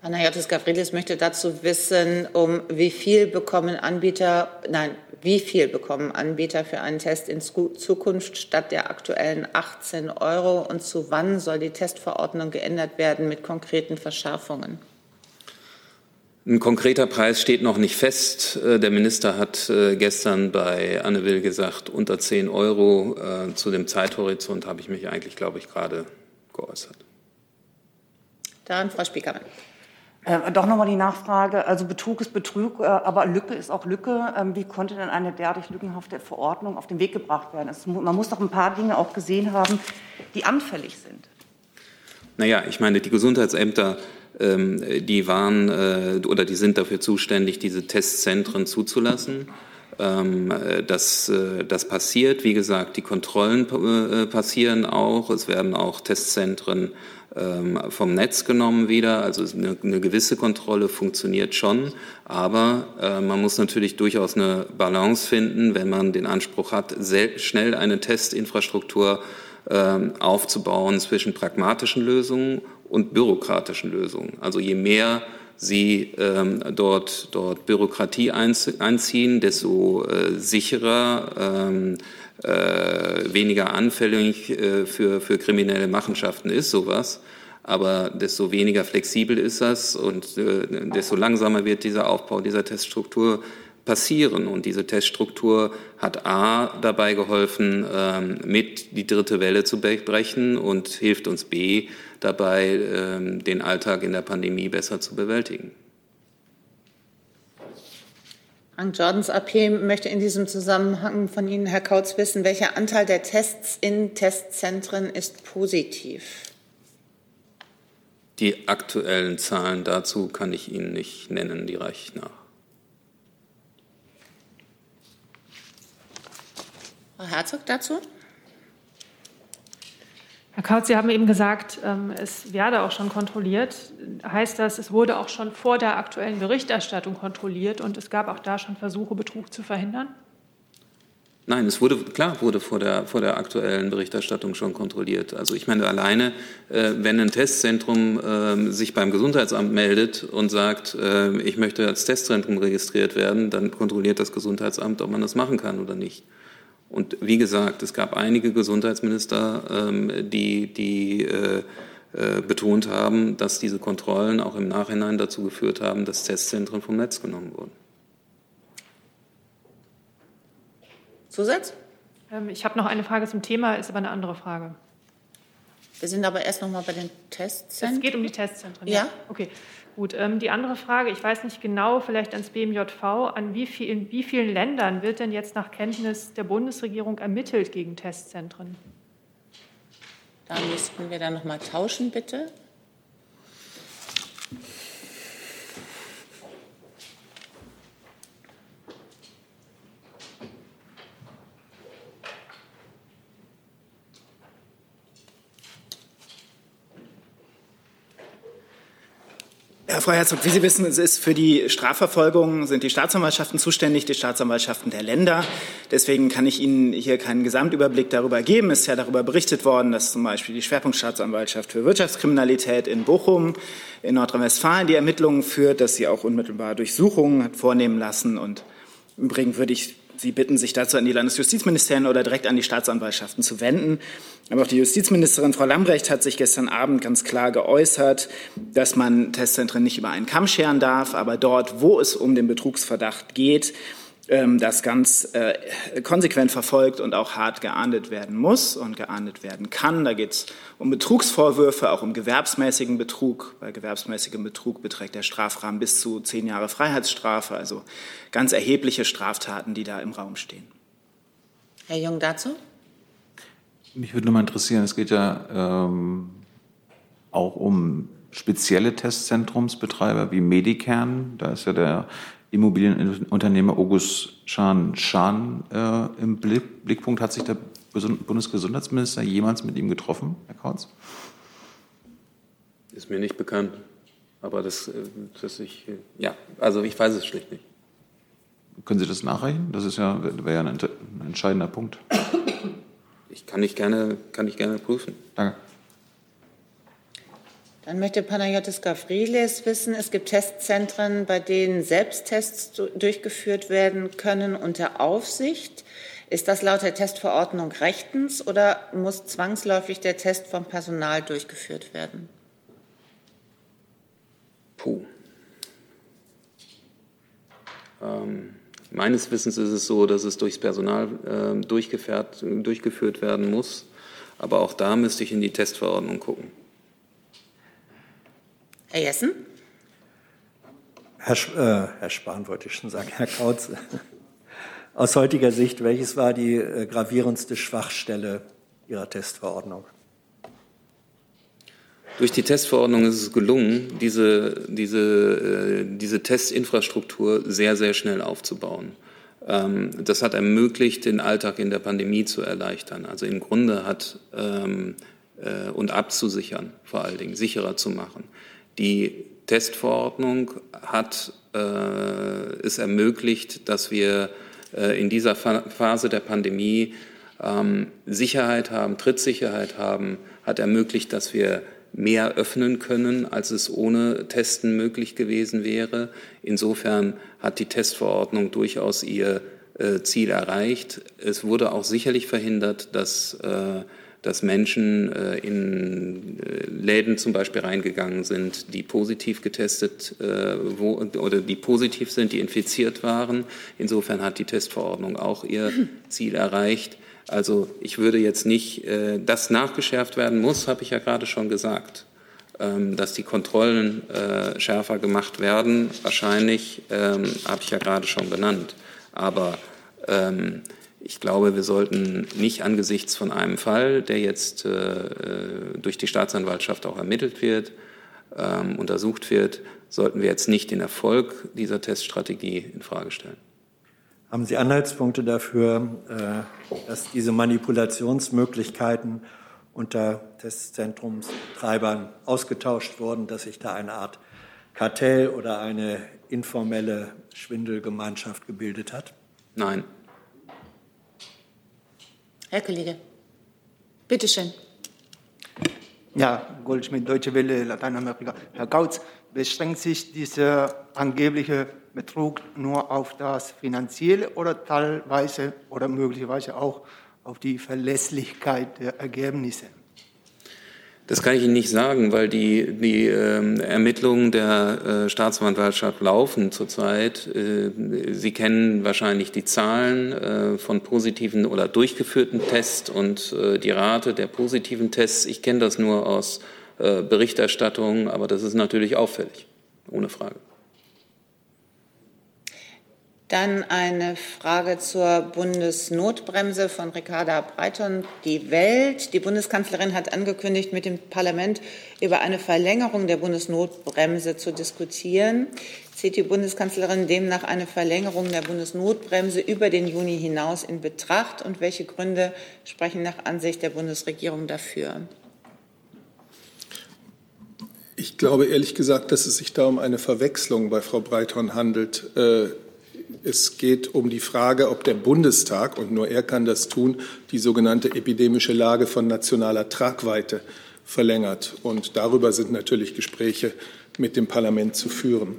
Speaker 3: Panayotis Gavrilis möchte dazu wissen, um wie viel bekommen Anbieter, nein, wie viel bekommen Anbieter für einen Test in Zukunft statt der aktuellen 18 Euro und zu wann soll die Testverordnung geändert werden mit konkreten Verschärfungen?
Speaker 9: Ein konkreter Preis steht noch nicht fest. Äh, der Minister hat äh, gestern bei Anne Will gesagt, unter 10 Euro. Äh, zu dem Zeithorizont habe ich mich eigentlich, glaube ich, gerade geäußert.
Speaker 3: Dann Frau Spiekermann.
Speaker 15: Äh, doch nochmal die Nachfrage. Also Betrug ist Betrug, äh, aber Lücke ist auch Lücke. Ähm, wie konnte denn eine derartig lückenhafte Verordnung auf den Weg gebracht werden? Es, man muss doch ein paar Dinge auch gesehen haben, die anfällig sind.
Speaker 9: Naja, ich meine, die Gesundheitsämter, ähm, die waren äh, oder die sind dafür zuständig, diese Testzentren zuzulassen. Ähm, äh, das, äh, das passiert. Wie gesagt, die Kontrollen äh, passieren auch. Es werden auch Testzentren ähm, vom Netz genommen wieder. Also eine, eine gewisse Kontrolle funktioniert schon. Aber man muss natürlich durchaus eine Balance finden, wenn man den Anspruch hat, schnell eine Testinfrastruktur äh, aufzubauen zwischen pragmatischen Lösungen und bürokratischen Lösungen. Also je mehr Sie ähm, dort, dort Bürokratie einziehen, desto äh, sicherer, ähm, äh, weniger anfällig äh, für, für kriminelle Machenschaften ist sowas. Aber desto weniger flexibel ist das und äh, desto langsamer wird dieser Aufbau dieser Teststruktur passieren. Und diese Teststruktur hat A dabei geholfen, ähm, mit die dritte Welle zu brechen und hilft uns B dabei, ähm, den Alltag in der Pandemie besser zu bewältigen.
Speaker 3: Frank Jordans AP möchte in diesem Zusammenhang von Ihnen, Herr Kautz, wissen, welcher Anteil der Tests in Testzentren ist positiv?
Speaker 9: Die aktuellen Zahlen dazu kann ich Ihnen nicht nennen, die reichen nach.
Speaker 3: Frau Herzog dazu?
Speaker 4: Herr Kautz, Sie haben eben gesagt, ähm, es werde auch schon kontrolliert. Heißt das, es wurde auch schon vor der aktuellen Berichterstattung kontrolliert und es gab auch da schon Versuche, Betrug zu verhindern?
Speaker 9: Nein, es wurde klar wurde vor der vor der aktuellen Berichterstattung schon kontrolliert. Also ich meine alleine, äh, wenn ein Testzentrum äh, sich beim Gesundheitsamt meldet und sagt, äh, ich möchte als Testzentrum registriert werden, dann kontrolliert das Gesundheitsamt, ob man das machen kann oder nicht. Und wie gesagt, es gab einige Gesundheitsminister, ähm, die, die äh, äh, betont haben, dass diese Kontrollen auch im Nachhinein dazu geführt haben, dass Testzentren vom Netz genommen wurden.
Speaker 3: Zusatz?
Speaker 4: Ähm, ich habe noch eine Frage zum Thema, ist aber eine andere Frage.
Speaker 3: Wir sind aber erst noch mal bei den Testzentren.
Speaker 4: Es geht um die Testzentren.
Speaker 3: Ja.
Speaker 4: Okay. Gut, ähm, die andere Frage, ich weiß nicht genau, vielleicht ans BMJV, an wie viel, in wie vielen Ländern wird denn jetzt nach Kenntnis der Bundesregierung ermittelt gegen Testzentren?
Speaker 3: Da müssten wir dann noch mal tauschen, bitte.
Speaker 16: Ja, Frau Herzog, wie Sie wissen, es ist für die Strafverfolgung sind die Staatsanwaltschaften zuständig, die Staatsanwaltschaften der Länder. Deswegen kann ich Ihnen hier keinen Gesamtüberblick darüber geben. Es ist ja darüber berichtet worden, dass zum Beispiel die Schwerpunktstaatsanwaltschaft für Wirtschaftskriminalität in Bochum in Nordrhein-Westfalen die Ermittlungen führt, dass sie auch unmittelbar Durchsuchungen hat vornehmen lassen. Und im Übrigen würde ich Sie bitten, sich dazu an die Landesjustizministerien oder direkt an die Staatsanwaltschaften zu wenden. Aber auch die Justizministerin Frau Lambrecht hat sich gestern Abend ganz klar geäußert, dass man Testzentren nicht über einen Kamm scheren darf, aber dort, wo es um den Betrugsverdacht geht, das ganz äh, konsequent verfolgt und auch hart geahndet werden muss und geahndet werden kann. Da geht es um Betrugsvorwürfe, auch um gewerbsmäßigen Betrug. Bei gewerbsmäßigem Betrug beträgt der Strafrahmen bis zu zehn Jahre Freiheitsstrafe, also ganz erhebliche Straftaten, die da im Raum stehen.
Speaker 3: Herr Jung dazu?
Speaker 1: Mich würde nur mal interessieren, es geht ja ähm, auch um spezielle Testzentrumsbetreiber wie Medikern. Da ist ja der Immobilienunternehmer August Schan Schan äh, im Blick, Blickpunkt. Hat sich der Bundesgesundheitsminister jemals mit ihm getroffen, Herr Kautz?
Speaker 9: Ist mir nicht bekannt. Aber das, äh, das ich, ja, also ich weiß es schlicht nicht.
Speaker 1: Können Sie das nachreichen? Das ist ja, wäre ja ein, ein entscheidender Punkt.
Speaker 9: Ich kann ich gerne, kann ich gerne prüfen.
Speaker 1: Danke.
Speaker 3: Dann möchte Panayotis Gavrilis wissen, es gibt Testzentren, bei denen Selbsttests durchgeführt werden können unter Aufsicht. Ist das laut der Testverordnung rechtens oder muss zwangsläufig der Test vom Personal durchgeführt werden?
Speaker 9: Puh. Ähm, meines Wissens ist es so, dass es durchs Personal äh, durchgeführt werden muss. Aber auch da müsste ich in die Testverordnung gucken.
Speaker 3: Herr Jessen?
Speaker 7: Herr, äh, Herr Spahn wollte ich schon sagen, Herr Kautz. Aus heutiger Sicht, welches war die äh, gravierendste Schwachstelle Ihrer Testverordnung?
Speaker 9: Durch die Testverordnung ist es gelungen, diese, diese, äh, diese Testinfrastruktur sehr, sehr schnell aufzubauen. Ähm, das hat ermöglicht, den Alltag in der Pandemie zu erleichtern. Also im Grunde hat ähm, äh, und abzusichern, vor allen Dingen sicherer zu machen. Die Testverordnung hat äh, es ermöglicht, dass wir äh, in dieser Phase der Pandemie ähm, Sicherheit haben, Trittsicherheit haben, hat ermöglicht, dass wir mehr öffnen können, als es ohne Testen möglich gewesen wäre. Insofern hat die Testverordnung durchaus ihr äh, Ziel erreicht. Es wurde auch sicherlich verhindert, dass, äh, dass Menschen äh, in äh, Läden zum Beispiel reingegangen sind, die positiv getestet äh, wo, oder die positiv sind, die infiziert waren. Insofern hat die Testverordnung auch ihr Ziel erreicht. Also ich würde jetzt nicht, äh, das nachgeschärft werden muss, habe ich ja gerade schon gesagt, ähm, dass die Kontrollen äh, schärfer gemacht werden. Wahrscheinlich ähm, habe ich ja gerade schon benannt. Aber ähm, ich glaube, wir sollten nicht angesichts von einem Fall, der jetzt äh, äh durch die Staatsanwaltschaft auch ermittelt wird, ähm, untersucht wird, sollten wir jetzt nicht den Erfolg dieser Teststrategie in Frage stellen.
Speaker 7: Haben Sie Anhaltspunkte dafür, äh, dass diese Manipulationsmöglichkeiten unter Testzentrumstreibern ausgetauscht wurden, dass sich da eine Art Kartell oder eine informelle Schwindelgemeinschaft gebildet hat?
Speaker 9: Nein.
Speaker 3: Herr Kollege, bitteschön.
Speaker 17: Ja, Goldschmidt, Deutsche Welle, Lateinamerika. Herr Gautz, beschränkt sich dieser angebliche Betrug nur auf das Finanzielle oder teilweise oder möglicherweise auch auf die Verlässlichkeit der Ergebnisse?
Speaker 9: Das kann ich Ihnen nicht sagen, weil die, die äh, Ermittlungen der äh, Staatsanwaltschaft laufen zurzeit. Äh, Sie kennen wahrscheinlich die Zahlen äh, von positiven oder durchgeführten Tests und äh, die Rate der positiven Tests. Ich kenne das nur aus äh, Berichterstattung, aber das ist natürlich auffällig, ohne Frage.
Speaker 3: Dann eine Frage zur Bundesnotbremse von Ricarda Breiton. Die Welt, die Bundeskanzlerin hat angekündigt, mit dem Parlament über eine Verlängerung der Bundesnotbremse zu diskutieren. Zieht die Bundeskanzlerin demnach eine Verlängerung der Bundesnotbremse über den Juni hinaus in Betracht? Und welche Gründe sprechen nach Ansicht der Bundesregierung dafür?
Speaker 2: Ich glaube ehrlich gesagt, dass es sich da um eine Verwechslung bei Frau Breithorn handelt. Es geht um die Frage, ob der Bundestag, und nur er kann das tun, die sogenannte epidemische Lage von nationaler Tragweite verlängert. Und darüber sind natürlich Gespräche mit dem Parlament zu führen.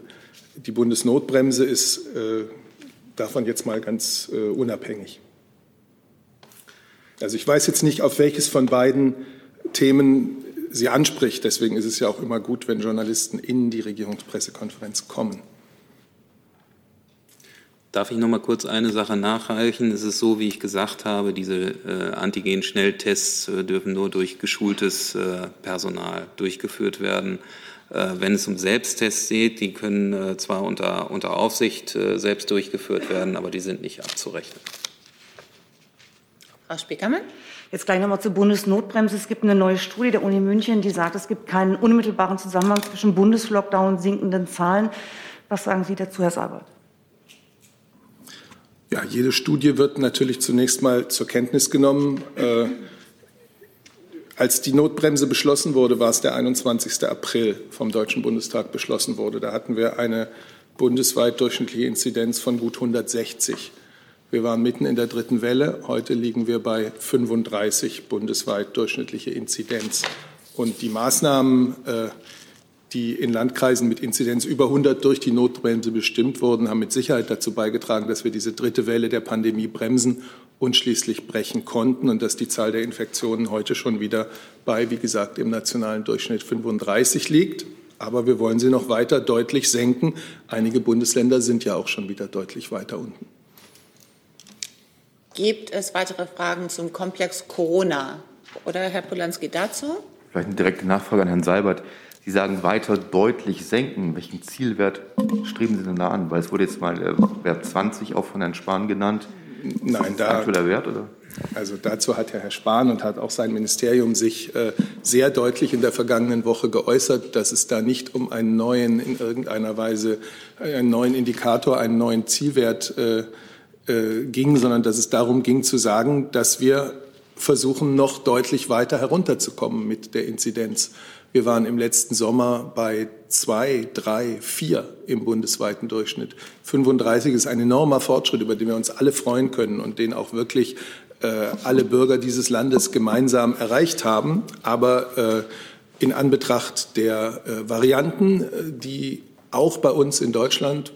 Speaker 2: Die Bundesnotbremse ist äh, davon jetzt mal ganz äh, unabhängig. Also ich weiß jetzt nicht, auf welches von beiden Themen sie anspricht. Deswegen ist es ja auch immer gut, wenn Journalisten in die Regierungspressekonferenz kommen.
Speaker 9: Darf ich noch mal kurz eine Sache nachreichen? Es ist so, wie ich gesagt habe, diese äh, Antigen-Schnelltests äh, dürfen nur durch geschultes äh, Personal durchgeführt werden. Äh, wenn es um Selbsttests geht, die können äh, zwar unter, unter Aufsicht äh, selbst durchgeführt werden, aber die sind nicht abzurechnen.
Speaker 3: Frau Spiekermann?
Speaker 15: Jetzt gleich nochmal zur Bundesnotbremse. Es gibt eine neue Studie der Uni München, die sagt, es gibt keinen unmittelbaren Zusammenhang zwischen Bundeslockdown und sinkenden Zahlen. Was sagen Sie dazu, Herr Sabat?
Speaker 2: Ja, jede Studie wird natürlich zunächst mal zur Kenntnis genommen. Äh, als die Notbremse beschlossen wurde, war es der 21. April vom Deutschen Bundestag beschlossen wurde. Da hatten wir eine bundesweit durchschnittliche Inzidenz von gut 160. Wir waren mitten in der dritten Welle. Heute liegen wir bei 35 bundesweit durchschnittliche Inzidenz. Und die Maßnahmen, äh, die in Landkreisen mit Inzidenz über 100 durch die Notbremse bestimmt wurden, haben mit Sicherheit dazu beigetragen, dass wir diese dritte Welle der Pandemie bremsen und schließlich brechen konnten und dass die Zahl der Infektionen heute schon wieder bei, wie gesagt, im nationalen Durchschnitt 35 liegt. Aber wir wollen sie noch weiter deutlich senken. Einige Bundesländer sind ja auch schon wieder deutlich weiter unten.
Speaker 3: Gibt es weitere Fragen zum Komplex Corona? Oder Herr Polanski dazu?
Speaker 8: Vielleicht eine direkte Nachfrage an Herrn Seibert. Sie sagen weiter deutlich senken. Welchen Zielwert streben Sie denn da an? Weil es wurde jetzt mal Wert 20 auch von Herrn Spahn genannt.
Speaker 2: Nein, da,
Speaker 8: aktueller Wert, oder?
Speaker 2: Also dazu hat ja Herr Spahn und hat auch sein Ministerium sich äh, sehr deutlich in der vergangenen Woche geäußert, dass es da nicht um einen neuen, in irgendeiner Weise, äh, einen neuen Indikator, einen neuen Zielwert äh, äh, ging, sondern dass es darum ging zu sagen, dass wir versuchen, noch deutlich weiter herunterzukommen mit der Inzidenz. Wir waren im letzten Sommer bei zwei, drei, vier im bundesweiten Durchschnitt. 35 ist ein enormer Fortschritt, über den wir uns alle freuen können und den auch wirklich äh, alle Bürger dieses Landes gemeinsam erreicht haben. Aber äh, in Anbetracht der äh, Varianten, äh, die auch bei uns in Deutschland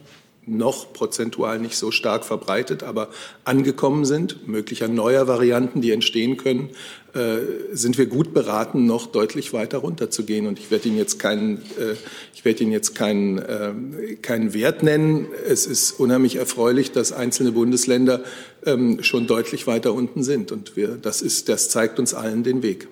Speaker 2: noch prozentual nicht so stark verbreitet, aber angekommen sind, möglicher neuer Varianten, die entstehen können, äh, sind wir gut beraten, noch deutlich weiter runterzugehen. Und ich werde Ihnen jetzt keinen, äh, ich werde Ihnen jetzt keinen, äh, keinen Wert nennen. Es ist unheimlich erfreulich, dass einzelne Bundesländer ähm, schon deutlich weiter unten sind. Und wir, das ist, das zeigt uns allen den Weg.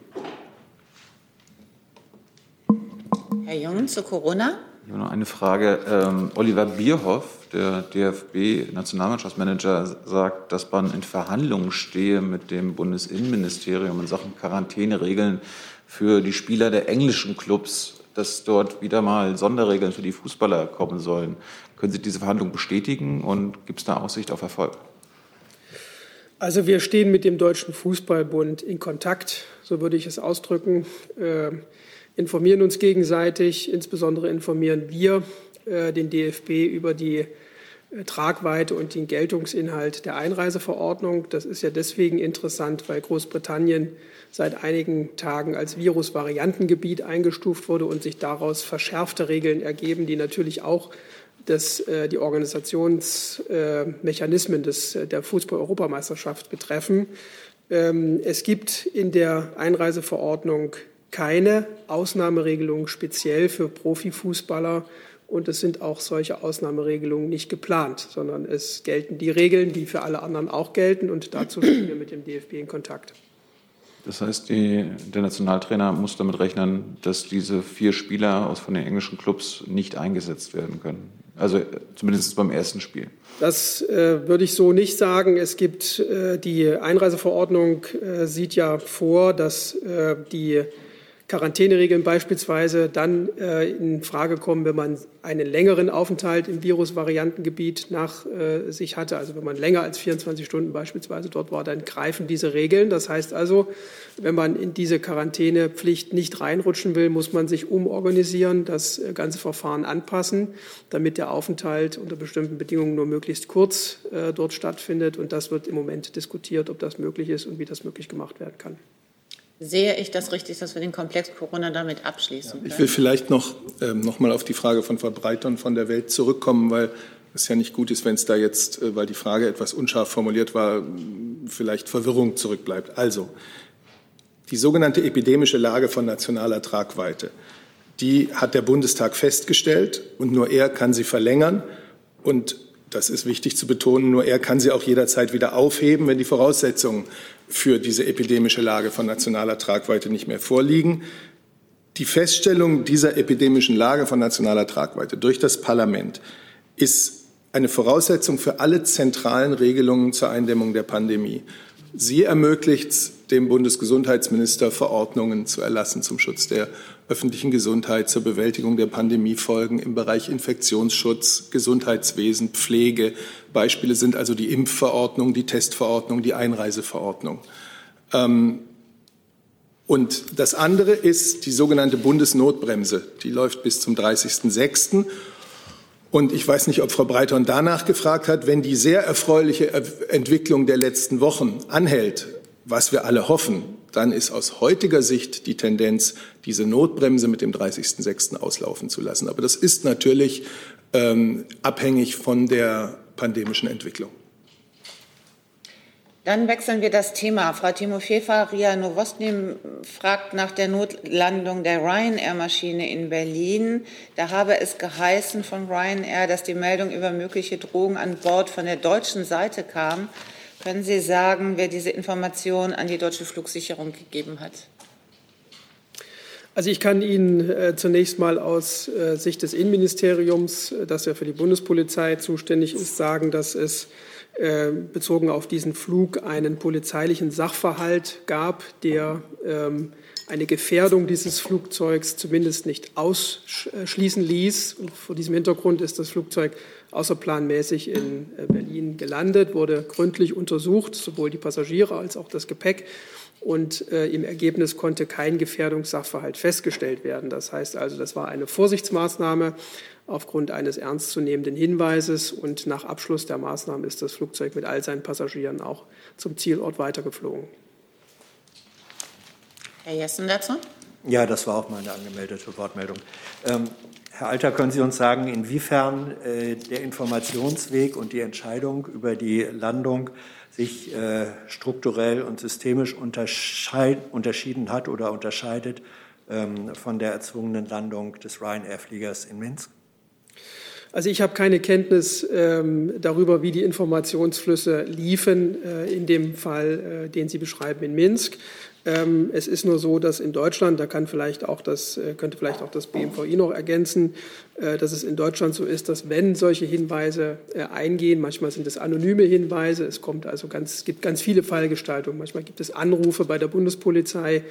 Speaker 3: Herr Jung zu Corona.
Speaker 1: Ich habe noch eine Frage. Ähm, Oliver Bierhoff, der DFB-Nationalmannschaftsmanager, sagt, dass man in Verhandlungen stehe mit dem Bundesinnenministerium in Sachen Quarantäneregeln für die Spieler der englischen Clubs, dass dort wieder mal Sonderregeln für die Fußballer kommen sollen. Können Sie diese Verhandlungen bestätigen und gibt es da Aussicht auf Erfolg?
Speaker 18: Also wir stehen mit dem Deutschen Fußballbund in Kontakt, so würde ich es ausdrücken. Äh, informieren uns gegenseitig. Insbesondere informieren wir äh, den DFB über die äh, Tragweite und den Geltungsinhalt der Einreiseverordnung. Das ist ja deswegen interessant, weil Großbritannien seit einigen Tagen als Virusvariantengebiet eingestuft wurde und sich daraus verschärfte Regeln ergeben, die natürlich auch das, äh, die Organisationsmechanismen des, der Fußball-Europameisterschaft betreffen. Ähm, es gibt in der Einreiseverordnung keine Ausnahmeregelung speziell für Profifußballer und es sind auch solche Ausnahmeregelungen nicht geplant, sondern es gelten die Regeln, die für alle anderen auch gelten und dazu stehen wir mit dem DFB in Kontakt.
Speaker 1: Das heißt, die, der Nationaltrainer muss damit rechnen, dass diese vier Spieler aus von den englischen Clubs nicht eingesetzt werden können. Also zumindest beim ersten Spiel.
Speaker 18: Das äh, würde ich so nicht sagen. Es gibt äh, die Einreiseverordnung äh, sieht ja vor, dass äh, die Quarantäneregeln beispielsweise dann äh, in Frage kommen, wenn man einen längeren Aufenthalt im Virusvariantengebiet nach äh, sich hatte. Also wenn man länger als 24 Stunden beispielsweise dort war, dann greifen diese Regeln. Das heißt also, wenn man in diese Quarantänepflicht nicht reinrutschen will, muss man sich umorganisieren, das äh, ganze Verfahren anpassen, damit der Aufenthalt unter bestimmten Bedingungen nur möglichst kurz äh, dort stattfindet. Und das wird im Moment diskutiert, ob das möglich ist und wie das möglich gemacht werden kann.
Speaker 3: Sehe ich das richtig, dass wir den Komplex Corona damit abschließen?
Speaker 2: Können? Ich will vielleicht noch, ähm, noch mal auf die Frage von Verbreitern von der Welt zurückkommen, weil es ja nicht gut ist, wenn es da jetzt, äh, weil die Frage etwas unscharf formuliert war, vielleicht Verwirrung zurückbleibt. Also, die sogenannte epidemische Lage von nationaler Tragweite, die hat der Bundestag festgestellt und nur er kann sie verlängern. Und das ist wichtig zu betonen, nur er kann sie auch jederzeit wieder aufheben, wenn die Voraussetzungen für diese epidemische Lage von nationaler Tragweite nicht mehr vorliegen. Die Feststellung dieser epidemischen Lage von nationaler Tragweite durch das Parlament ist eine Voraussetzung für alle zentralen Regelungen zur Eindämmung der Pandemie. Sie ermöglicht dem Bundesgesundheitsminister Verordnungen zu erlassen zum Schutz der öffentlichen Gesundheit, zur Bewältigung der Pandemiefolgen im Bereich Infektionsschutz, Gesundheitswesen, Pflege. Beispiele sind also die Impfverordnung, die Testverordnung, die Einreiseverordnung. Ähm, und das andere ist die sogenannte Bundesnotbremse. Die läuft bis zum 30.06. Und ich weiß nicht, ob Frau Breithorn danach gefragt hat, wenn die sehr erfreuliche Entwicklung der letzten Wochen anhält, was wir alle hoffen, dann ist aus heutiger Sicht die Tendenz, diese Notbremse mit dem 30.06. auslaufen zu lassen. Aber das ist natürlich ähm, abhängig von der pandemischen Entwicklung.
Speaker 3: Dann wechseln wir das Thema. Frau Timofeeva Ria Novosny fragt nach der Notlandung der Ryanair-Maschine in Berlin. Da habe es geheißen von Ryanair, dass die Meldung über mögliche Drogen an Bord von der deutschen Seite kam. Können Sie sagen, wer diese Information an die deutsche Flugsicherung gegeben hat?
Speaker 18: Also ich kann Ihnen äh, zunächst mal aus äh, Sicht des Innenministeriums, äh, das ja für die Bundespolizei zuständig ist, sagen, dass es äh, bezogen auf diesen Flug einen polizeilichen Sachverhalt gab, der ähm, eine Gefährdung dieses Flugzeugs zumindest nicht ausschließen ließ. Und vor diesem Hintergrund ist das Flugzeug außerplanmäßig in äh, Berlin gelandet, wurde gründlich untersucht, sowohl die Passagiere als auch das Gepäck. Und äh, im Ergebnis konnte kein Gefährdungssachverhalt festgestellt werden. Das heißt also, das war eine Vorsichtsmaßnahme aufgrund eines ernstzunehmenden Hinweises. Und nach Abschluss der Maßnahme ist das Flugzeug mit all seinen Passagieren auch zum Zielort weitergeflogen.
Speaker 3: Herr Jessen dazu?
Speaker 7: Ja, das war auch meine angemeldete Wortmeldung. Ähm, Herr Alter, können Sie uns sagen, inwiefern äh, der Informationsweg und die Entscheidung über die Landung sich äh, strukturell und systemisch unterschieden hat oder unterscheidet ähm, von der erzwungenen Landung des Ryanair-Fliegers in Minsk?
Speaker 18: Also ich habe keine Kenntnis ähm, darüber, wie die Informationsflüsse liefen äh, in dem Fall, äh, den Sie beschreiben in Minsk. Ähm, es ist nur so, dass in Deutschland, da kann vielleicht auch das, äh, könnte vielleicht auch das BMVI noch ergänzen, äh, dass es in Deutschland so ist, dass wenn solche Hinweise äh, eingehen, manchmal sind es anonyme Hinweise, es kommt also ganz, es gibt ganz viele Fallgestaltungen. Manchmal gibt es Anrufe bei der Bundespolizei,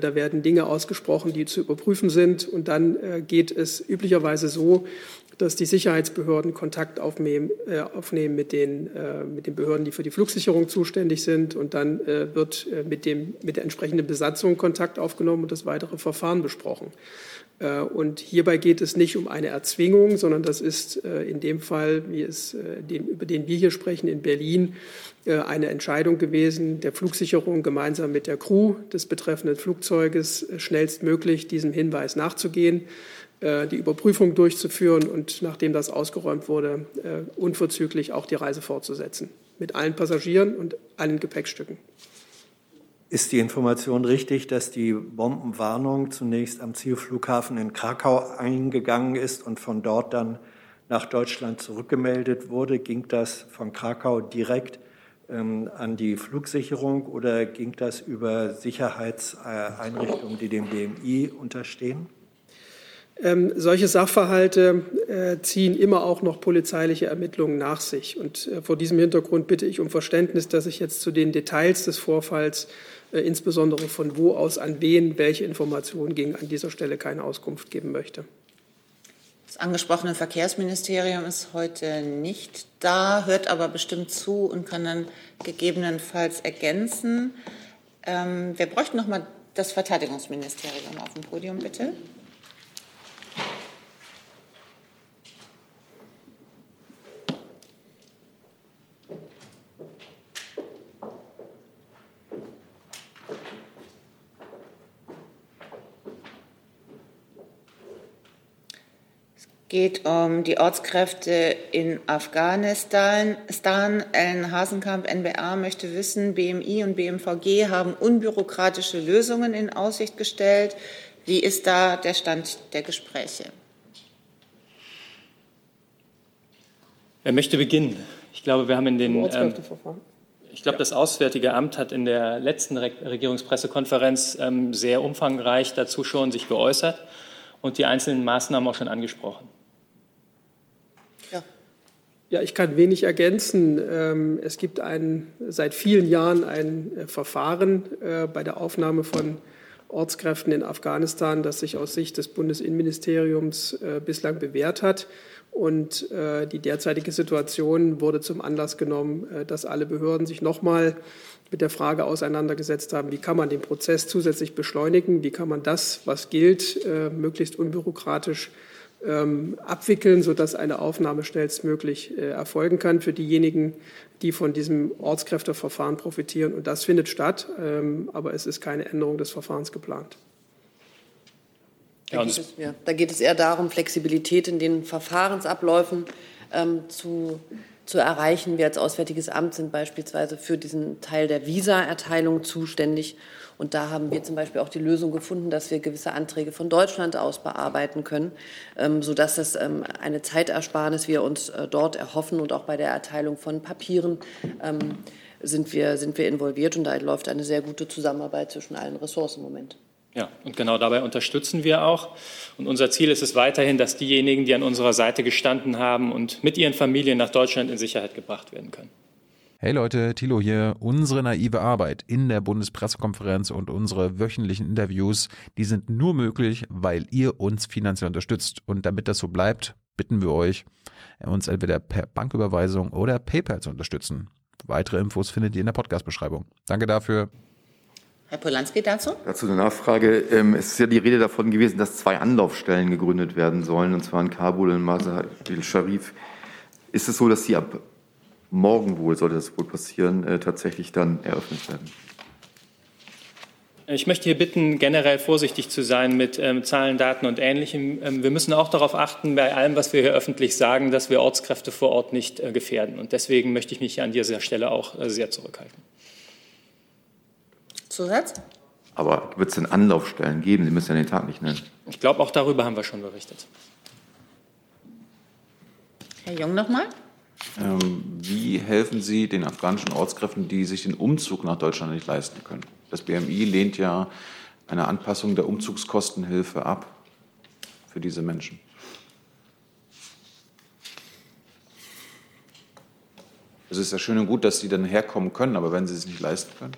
Speaker 18: da werden Dinge ausgesprochen, die zu überprüfen sind. Und dann geht es üblicherweise so, dass die Sicherheitsbehörden Kontakt aufnehmen, äh, aufnehmen mit, den, äh, mit den Behörden, die für die Flugsicherung zuständig sind. Und dann äh, wird äh, mit, dem, mit der entsprechenden Besatzung Kontakt aufgenommen und das weitere Verfahren besprochen. Äh, und hierbei geht es nicht um eine Erzwingung, sondern das ist äh, in dem Fall, wie es, den, über den wir hier sprechen, in Berlin, eine Entscheidung gewesen, der Flugsicherung gemeinsam mit der Crew des betreffenden Flugzeuges schnellstmöglich diesem Hinweis nachzugehen äh, die Überprüfung durchzuführen und nachdem das ausgeräumt wurde, äh, unverzüglich auch die Reise fortzusetzen. Mit allen Passagieren und allen Gepäckstücken.
Speaker 7: Ist die Information richtig, dass die Bombenwarnung zunächst am Zielflughafen in Krakau eingegangen ist und von dort dann nach Deutschland zurückgemeldet wurde? Ging das von Krakau direkt ähm, an die Flugsicherung oder ging das über Sicherheitseinrichtungen, die dem BMI unterstehen?
Speaker 18: Ähm, solche Sachverhalte äh, ziehen immer auch noch polizeiliche Ermittlungen nach sich. Und äh, vor diesem Hintergrund bitte ich um Verständnis, dass ich jetzt zu den Details des Vorfalls, äh, insbesondere von wo aus an wen welche Informationen gingen, an dieser Stelle keine Auskunft geben möchte.
Speaker 3: Das angesprochene Verkehrsministerium ist heute nicht da, hört aber bestimmt zu und kann dann gegebenenfalls ergänzen. Ähm, wir bräuchten noch mal das Verteidigungsministerium auf dem Podium, bitte. Geht um die Ortskräfte in Afghanistan. Stan, Ellen Hasenkamp, NBA, möchte wissen, BMI und BMVG haben unbürokratische Lösungen in Aussicht gestellt. Wie ist da der Stand der Gespräche?
Speaker 11: Wer möchte beginnen? Ich glaube, wir haben in den. Ähm, ich glaube, das Auswärtige Amt hat in der letzten Regierungspressekonferenz ähm, sehr umfangreich dazu schon sich geäußert und die einzelnen Maßnahmen auch schon angesprochen.
Speaker 18: Ja, ich kann wenig ergänzen. Ähm, es gibt ein, seit vielen Jahren ein äh, Verfahren äh, bei der Aufnahme von Ortskräften in Afghanistan, das sich aus Sicht des Bundesinnenministeriums äh, bislang bewährt hat. Und die derzeitige Situation wurde zum Anlass genommen, dass alle Behörden sich nochmal mit der Frage auseinandergesetzt haben, wie kann man den Prozess zusätzlich beschleunigen, wie kann man das, was gilt, möglichst unbürokratisch ähm, abwickeln, sodass eine Aufnahme schnellstmöglich äh, erfolgen kann für diejenigen, die von diesem Ortskräfteverfahren profitieren. Und das findet statt, ähm, aber es ist keine Änderung des Verfahrens geplant.
Speaker 12: Da geht, es, ja, da geht es eher darum, Flexibilität in den Verfahrensabläufen ähm, zu, zu erreichen. Wir als Auswärtiges Amt sind beispielsweise für diesen Teil der Visaerteilung zuständig. Und da haben wir zum Beispiel auch die Lösung gefunden, dass wir gewisse Anträge von Deutschland aus bearbeiten können, ähm, sodass das ähm, eine Zeitersparnis wir uns äh, dort erhoffen und auch bei der Erteilung von Papieren ähm, sind wir, sind wir involviert und da läuft eine sehr gute Zusammenarbeit zwischen allen Ressorts im Moment.
Speaker 11: Ja, und genau dabei unterstützen wir auch. Und unser Ziel ist es weiterhin, dass diejenigen, die an unserer Seite gestanden haben und mit ihren Familien nach Deutschland in Sicherheit gebracht werden können.
Speaker 1: Hey Leute, Thilo hier. Unsere naive Arbeit in der Bundespressekonferenz und unsere wöchentlichen Interviews, die sind nur möglich, weil ihr uns finanziell unterstützt. Und damit das so bleibt, bitten wir euch, uns entweder per Banküberweisung oder PayPal zu unterstützen. Weitere Infos findet ihr in der Podcast-Beschreibung. Danke dafür.
Speaker 3: Herr Polanski dazu?
Speaker 8: Dazu eine Nachfrage. Ähm, es ist ja die Rede davon gewesen, dass zwei Anlaufstellen gegründet werden sollen, und zwar in Kabul und Mazar el-Sharif. Ist es so, dass die ab morgen wohl, sollte das wohl passieren, äh, tatsächlich dann eröffnet werden.
Speaker 11: Ich möchte hier bitten, generell vorsichtig zu sein mit ähm, Zahlen, Daten und Ähnlichem. Ähm, wir müssen auch darauf achten, bei allem, was wir hier öffentlich sagen, dass wir Ortskräfte vor Ort nicht äh, gefährden. Und deswegen möchte ich mich an dieser Stelle auch äh, sehr zurückhalten.
Speaker 3: Zusatz?
Speaker 8: Aber wird es denn Anlaufstellen geben? Sie müssen ja den Tag nicht nennen.
Speaker 11: Ich glaube, auch darüber haben wir schon berichtet.
Speaker 3: Herr Jung nochmal.
Speaker 1: Ähm, wie helfen Sie den afghanischen Ortskräften, die sich den Umzug nach Deutschland nicht leisten können? Das BMI lehnt ja eine Anpassung der Umzugskostenhilfe ab für diese Menschen. Es ist ja schön und gut, dass sie dann herkommen können, aber wenn sie es nicht leisten können?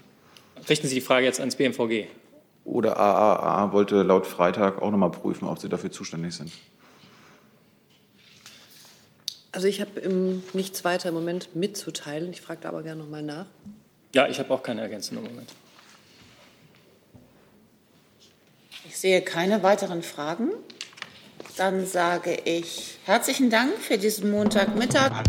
Speaker 11: Richten Sie die Frage jetzt ans BMVG.
Speaker 1: Oder AAA wollte laut Freitag auch nochmal prüfen, ob sie dafür zuständig sind.
Speaker 12: Also ich habe nichts weiter im Moment mitzuteilen. Ich frage da aber gerne noch mal nach.
Speaker 11: Ja, ich habe auch keine Ergänzung im Moment.
Speaker 3: Ich sehe keine weiteren Fragen. Dann sage ich herzlichen Dank für diesen Montagmittag.